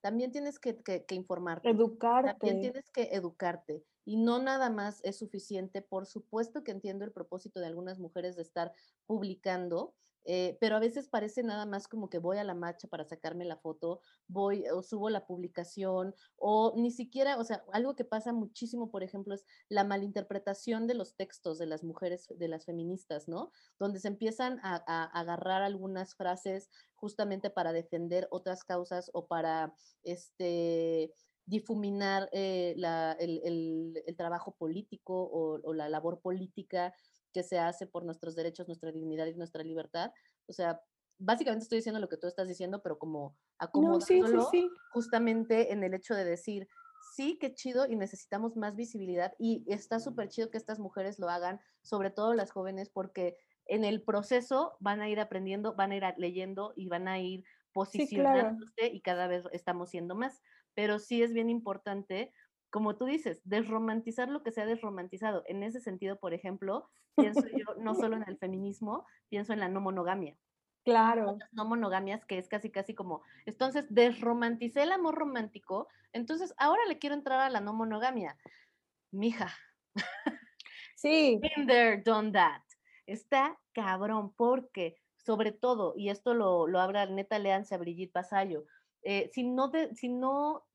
también tienes que, que, que, informarte. Educarte. También tienes que educarte. Y no nada más es suficiente. Por supuesto que entiendo el propósito de algunas mujeres de estar publicando, eh, pero a veces parece nada más como que voy a la marcha para sacarme la foto, voy o subo la publicación, o ni siquiera, o sea, algo que pasa muchísimo, por ejemplo, es la malinterpretación de los textos de las mujeres, de las feministas, ¿no? Donde se empiezan a, agarrar algunas frases justamente para defender otras causas o para, este difuminar eh, el, trabajo político o, o, la labor política que se hace por nuestros derechos, nuestra dignidad y nuestra libertad. O sea, básicamente estoy diciendo lo que tú estás diciendo, pero como acomodándolo justamente en el hecho de decir, sí, qué chido y necesitamos más visibilidad y está súper chido que estas mujeres lo hagan, sobre todo las jóvenes, porque en el proceso van a ir aprendiendo, van a ir leyendo y van a ir posicionándose y cada vez estamos siendo más. Pero sí es bien importante como tú dices, desromantizar lo que se ha desromantizado. En ese sentido, por ejemplo, pienso yo no solo en el feminismo, pienso en la no monogamia. Claro. no monogamias, que es casi, casi como, entonces desromanticé el amor romántico, entonces ahora le quiero entrar a la no monogamia. Mija. Sí. Been there, done that. Está cabrón, porque sobre todo, y esto lo, lo habla neta Leanse a Brigitte Pasallo, eh, si, no de, si no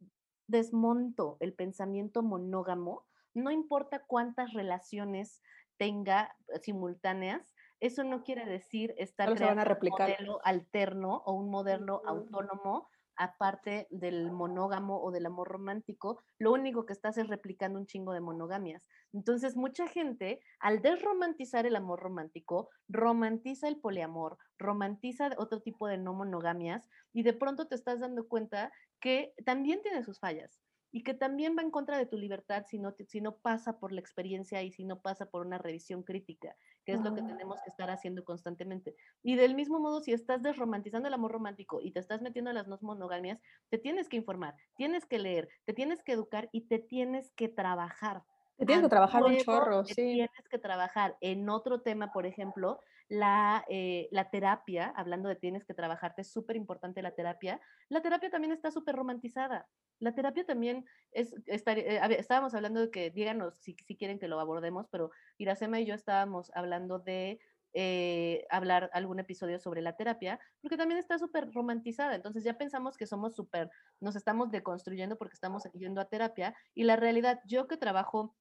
desmonto el pensamiento monógamo, no importa cuántas relaciones tenga eh, simultáneas, eso no quiere decir estar creando un modelo alterno o un modelo autónomo aparte del monógamo o del amor romántico, lo único que estás es replicando un chingo de monogamias. Entonces, mucha gente, al desromantizar el amor romántico, romantiza el poliamor, romantiza otro tipo de no monogamias y de pronto te estás dando cuenta que también tiene sus fallas y que también va en contra de tu libertad si no, si no pasa por la experiencia y si no pasa por una revisión crítica, que es lo que tenemos que estar haciendo constantemente. Y del mismo modo, si estás desromantizando el amor romántico y te estás metiendo en las no monogamias, te tienes que informar, tienes que leer, te tienes que educar y te tienes que trabajar. Te tienes que trabajar un chorro, sí. Tienes que trabajar en otro tema, por ejemplo, la, eh, la terapia, hablando de tienes que trabajarte, es súper importante la terapia. La terapia también está súper romantizada. La terapia también es, estar, eh, estábamos hablando de que, díganos si, si, quieren que lo abordemos, pero Iracema y yo estábamos hablando de eh, hablar algún episodio sobre la terapia, porque también está súper romantizada. Entonces ya pensamos que somos súper, nos estamos deconstruyendo porque estamos yendo a terapia y la realidad, yo que trabajo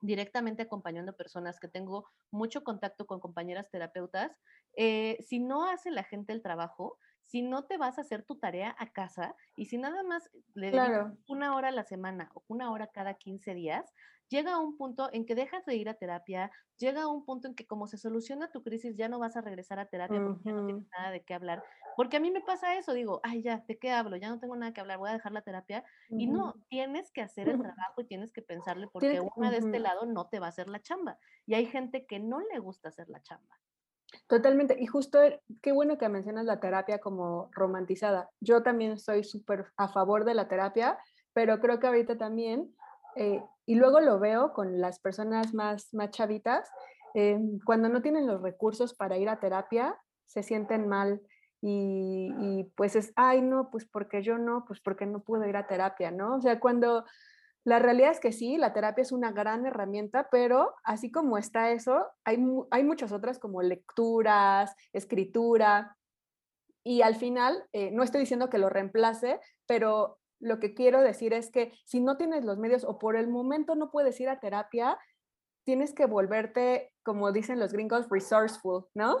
directamente acompañando personas, que tengo mucho contacto con compañeras terapeutas, eh, si no hace la gente el trabajo, si no te vas a hacer tu tarea a casa y si nada más le dedicas una hora a la semana o una hora cada 15 días, llega a un punto en que dejas de ir a terapia, llega a un punto en que como se soluciona tu crisis ya no vas a regresar a terapia porque ya no tienes nada de qué hablar. Porque a mí me pasa eso, digo, ay ya, ¿de qué hablo? Ya no tengo nada que hablar, voy a dejar la terapia. Y no, tienes que hacer el trabajo y tienes que pensarle porque una de este lado no te va a hacer la chamba. Y hay gente que no le gusta hacer la chamba. Totalmente. Y justo, eh, qué bueno que mencionas la terapia como romantizada. Yo también estoy súper a favor de la terapia, pero creo que ahorita también, eh, y luego lo veo con las personas más, más chavitas, eh, cuando no tienen los recursos para ir a terapia, se sienten mal y, y, pues es, ay, no, pues porque yo no, pues porque no puedo ir a terapia, ¿no? O sea, cuando la realidad es que sí, la terapia es una gran herramienta, pero así como está eso, hay, hay muchas otras como lecturas, escritura, y al final, eh, no estoy diciendo que lo reemplace, pero lo que quiero decir es que si no tienes los medios o por el momento no puedes ir a terapia, tienes que volverte, como dicen los gringos, resourceful, ¿no?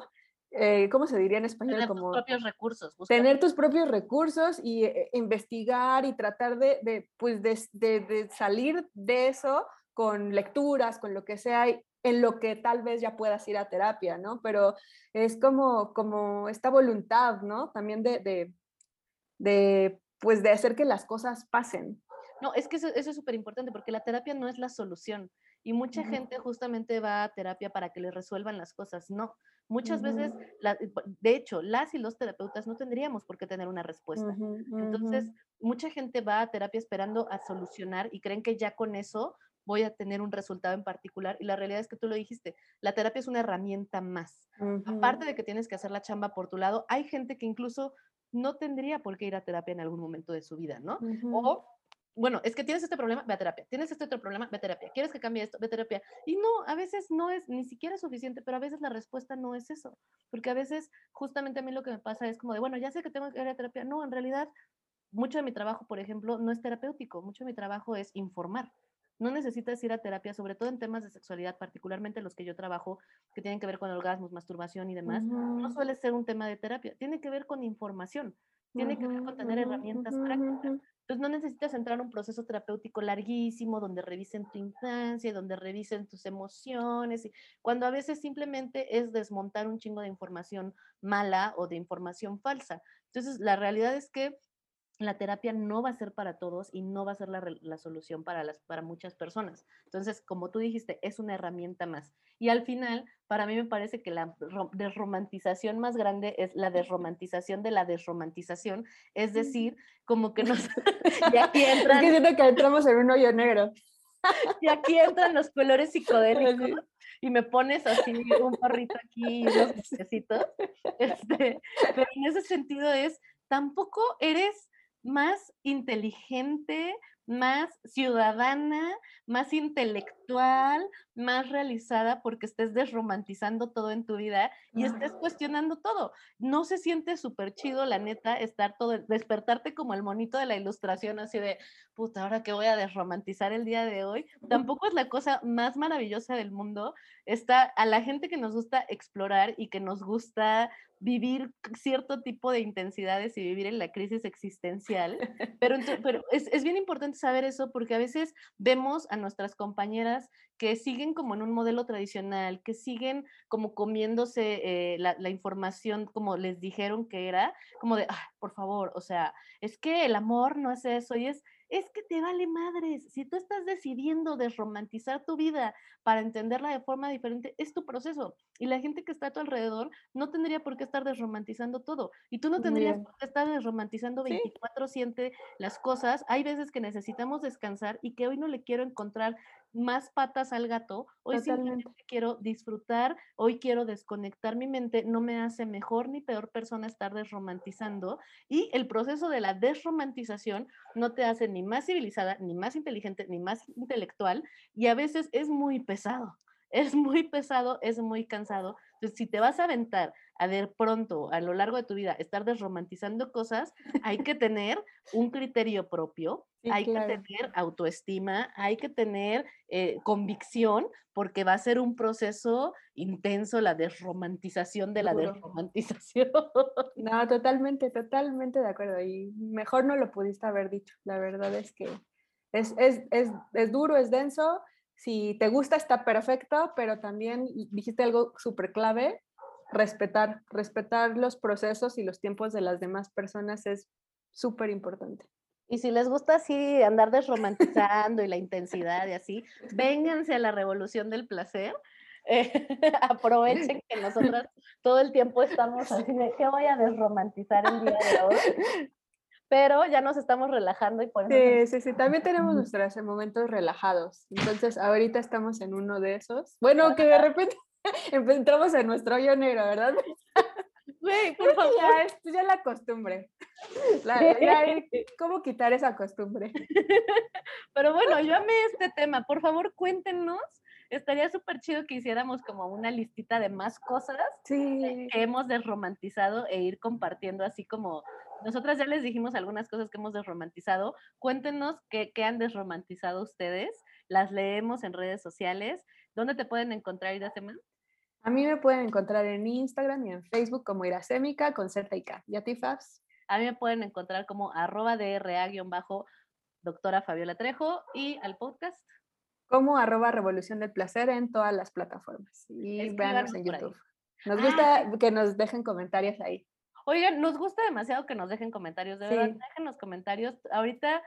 Eh, ¿cómo se diría en español? Tener como tus propios recursos. Tener tus propios recursos y eh, investigar y tratar de, de pues de, de, salir de eso con lecturas, con lo que sea, en lo que tal vez ya puedas ir a terapia, ¿no? Pero es como, como esta voluntad, ¿no? También de, de, pues de hacer que las cosas pasen. No, es que eso, eso es súper importante porque la terapia no es la solución. Y mucha gente justamente va a terapia para que le resuelvan las cosas. No, muchas veces, eh, de hecho, las y los terapeutas no tendríamos por qué tener una respuesta. Entonces, mucha gente va a terapia esperando a solucionar y creen que ya con eso voy a tener un resultado en particular. Y la realidad es que tú lo dijiste, la terapia es una herramienta más. Aparte de que tienes que hacer la chamba por tu lado, hay gente que incluso no tendría por qué ir a terapia en algún momento de su vida, ¿no? O bueno, es que tienes este problema, ve a terapia. Tienes este otro problema, ve a terapia. ¿Quieres que cambie esto? Ve a terapia. Y no, a veces no es ni siquiera suficiente, pero a veces la respuesta no es eso. Porque a veces justamente a mí lo que me pasa es como de, bueno, ya sé que tengo que ir a terapia. No, en realidad, mucho de mi trabajo, por ejemplo, no es terapéutico. Mucho de mi trabajo es informar. No necesitas ir a terapia, sobre todo en temas de sexualidad, particularmente los que yo trabajo, que tienen que ver con orgasmos, masturbación y demás. No suele ser un tema de terapia, tiene que ver con información, tiene que ver con tener herramientas prácticas. Entonces no necesitas entrar a un proceso terapéutico larguísimo donde revisen tu infancia, donde revisen tus emociones, cuando a veces simplemente es desmontar un chingo de información mala o de información falsa. Entonces la realidad es que la terapia no va a ser para todos y no va a ser la, la, solución para, las, para muchas personas. Entonces, como tú dijiste, es una herramienta más. Y al final, para mí me parece que la desromantización más grande es la desromantización de la desromantizazación, es decir, como que nos... y aquí entran... Es que siento que entramos en un hoyo negro. y aquí entran los colores psicodélicos y me pones así un parrito aquí y unos necesitos. Este, pero en ese sentido es, tampoco eres más inteligente, más ciudadana, más intelectual, más realizada porque estés desromantizando todo en tu vida y estés cuestionando todo. No se siente súper chido, la neta, estar todo, despertarte como el monito de la ilustración, así de, puta, ahora que voy a desromantizar el día de hoy. Tampoco es la cosa más maravillosa del mundo. Está a la gente que nos gusta explorar y que nos gusta vivir cierto tipo de intensidades y vivir en la crisis existencial. Pero, pero es, es, bien importante saber eso porque a veces vemos a nuestras compañeras que siguen como en un modelo tradicional, que siguen como comiéndose eh, la, la, información como les dijeron que era, como de, por favor, o sea, es que el amor no es eso y es es que te vale madres. Si tú estás decidiendo desromantizar tu vida para entenderla de forma diferente, es tu proceso. Y la gente que está a tu alrededor no tendría por qué estar desromantizando todo. Y tú no tendrías por qué estar desromantizando 24-7 las cosas. Hay veces que necesitamos descansar y que hoy no le quiero encontrar más patas al gato, hoy simplemente quiero disfrutar, hoy quiero desconectar mi mente, no me hace mejor ni peor persona estar desromantizando y el proceso de la desromantización no te hace ni más civilizada, ni más inteligente, ni más intelectual y a veces es muy pesado es muy pesado, es muy cansado. Entonces, si te vas a aventar a ver pronto, a lo largo de tu vida, estar desromantizando cosas, hay que tener un criterio propio, hay que tener autoestima, hay que tener eh, convicción, porque va a ser un proceso intenso la desromantización de la desromantización. No, totalmente, totalmente de acuerdo. Y mejor no lo pudiste haber dicho. La verdad es que es, es, es, es duro, es denso si te gusta está perfecto, pero también dijiste algo súper clave, respetar, respetar los procesos y los tiempos de las demás personas es súper importante. Y si les gusta así andar desromantizando y la intensidad y así, vénganse a la revolución del placer. aprovechen que nosotras todo el tiempo estamos así de que voy a desromantizar el día de hoy pero ya nos estamos relajando y por eso... Sí, sí, sí, también tenemos nuestros momentos relajados. Entonces, ahorita estamos en uno de esos. Bueno, que de repente entramos en nuestro hoyo negro, ¿verdad? Güey, por favor. Ya es ya la costumbre. ¿Cómo quitar esa costumbre? Pero bueno, yo amé este tema. Por favor, cuéntenos estaría súper chido que hiciéramos como una listita de más cosas que hemos desromantizado e ir compartiendo así como nosotras ya les dijimos algunas cosas que hemos desromantizado. Cuéntenos qué, qué han desromantizado ustedes. Las leemos en redes sociales. ¿Dónde te pueden encontrar, Iracema? A mí me pueden encontrar en Instagram y en Facebook como Iracémica con Z y K. ¿Y a ti, Fabs? A mí me pueden encontrar como arroba DRA-bajo doctora Fabiola Trejo y al podcast. Como arroba Revolución del Placer en todas las plataformas. Y véanos en YouTube. Nos gusta que nos dejen comentarios ahí. Oigan, nos gusta demasiado que nos dejen comentarios, de verdad, dejen los comentarios. Ahorita,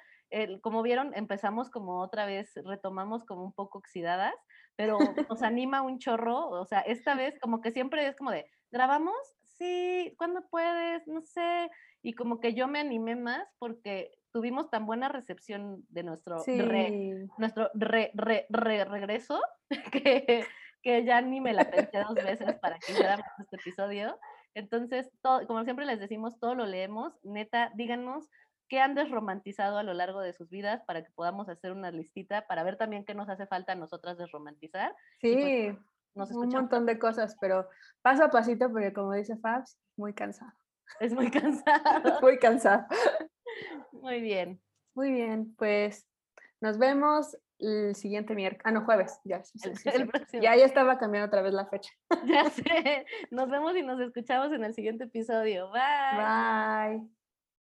como vieron, empezamos como otra vez, retomamos como un poco oxidadas, pero nos anima un chorro, o sea, esta vez como que siempre es como de, ¿grabamos? Sí, ¿cuándo puedes? No sé. Y como que yo me animé más porque tuvimos tan buena recepción de nuestro, nuestro regreso que, que ya ni me la pensé dos veces para que hiciéramos este episodio. Entonces, todo, como siempre les decimos, todo lo leemos. Neta, díganos qué han desromantizado a lo largo de sus vidas para que podamos hacer una listita para ver también qué nos hace falta a nosotras desromantizar. Pues, sí, un montón de cosas, pero paso a pasito porque como dice Fabs, muy cansado. Es muy cansado. muy cansado. Muy bien. Muy bien, pues nos vemos el siguiente miércoles. Ah, no, jueves. Ya, ya, ya estaba cambiando otra vez la fecha. Ya sé. Nos vemos y nos escuchamos en el siguiente episodio. Bye. Bye.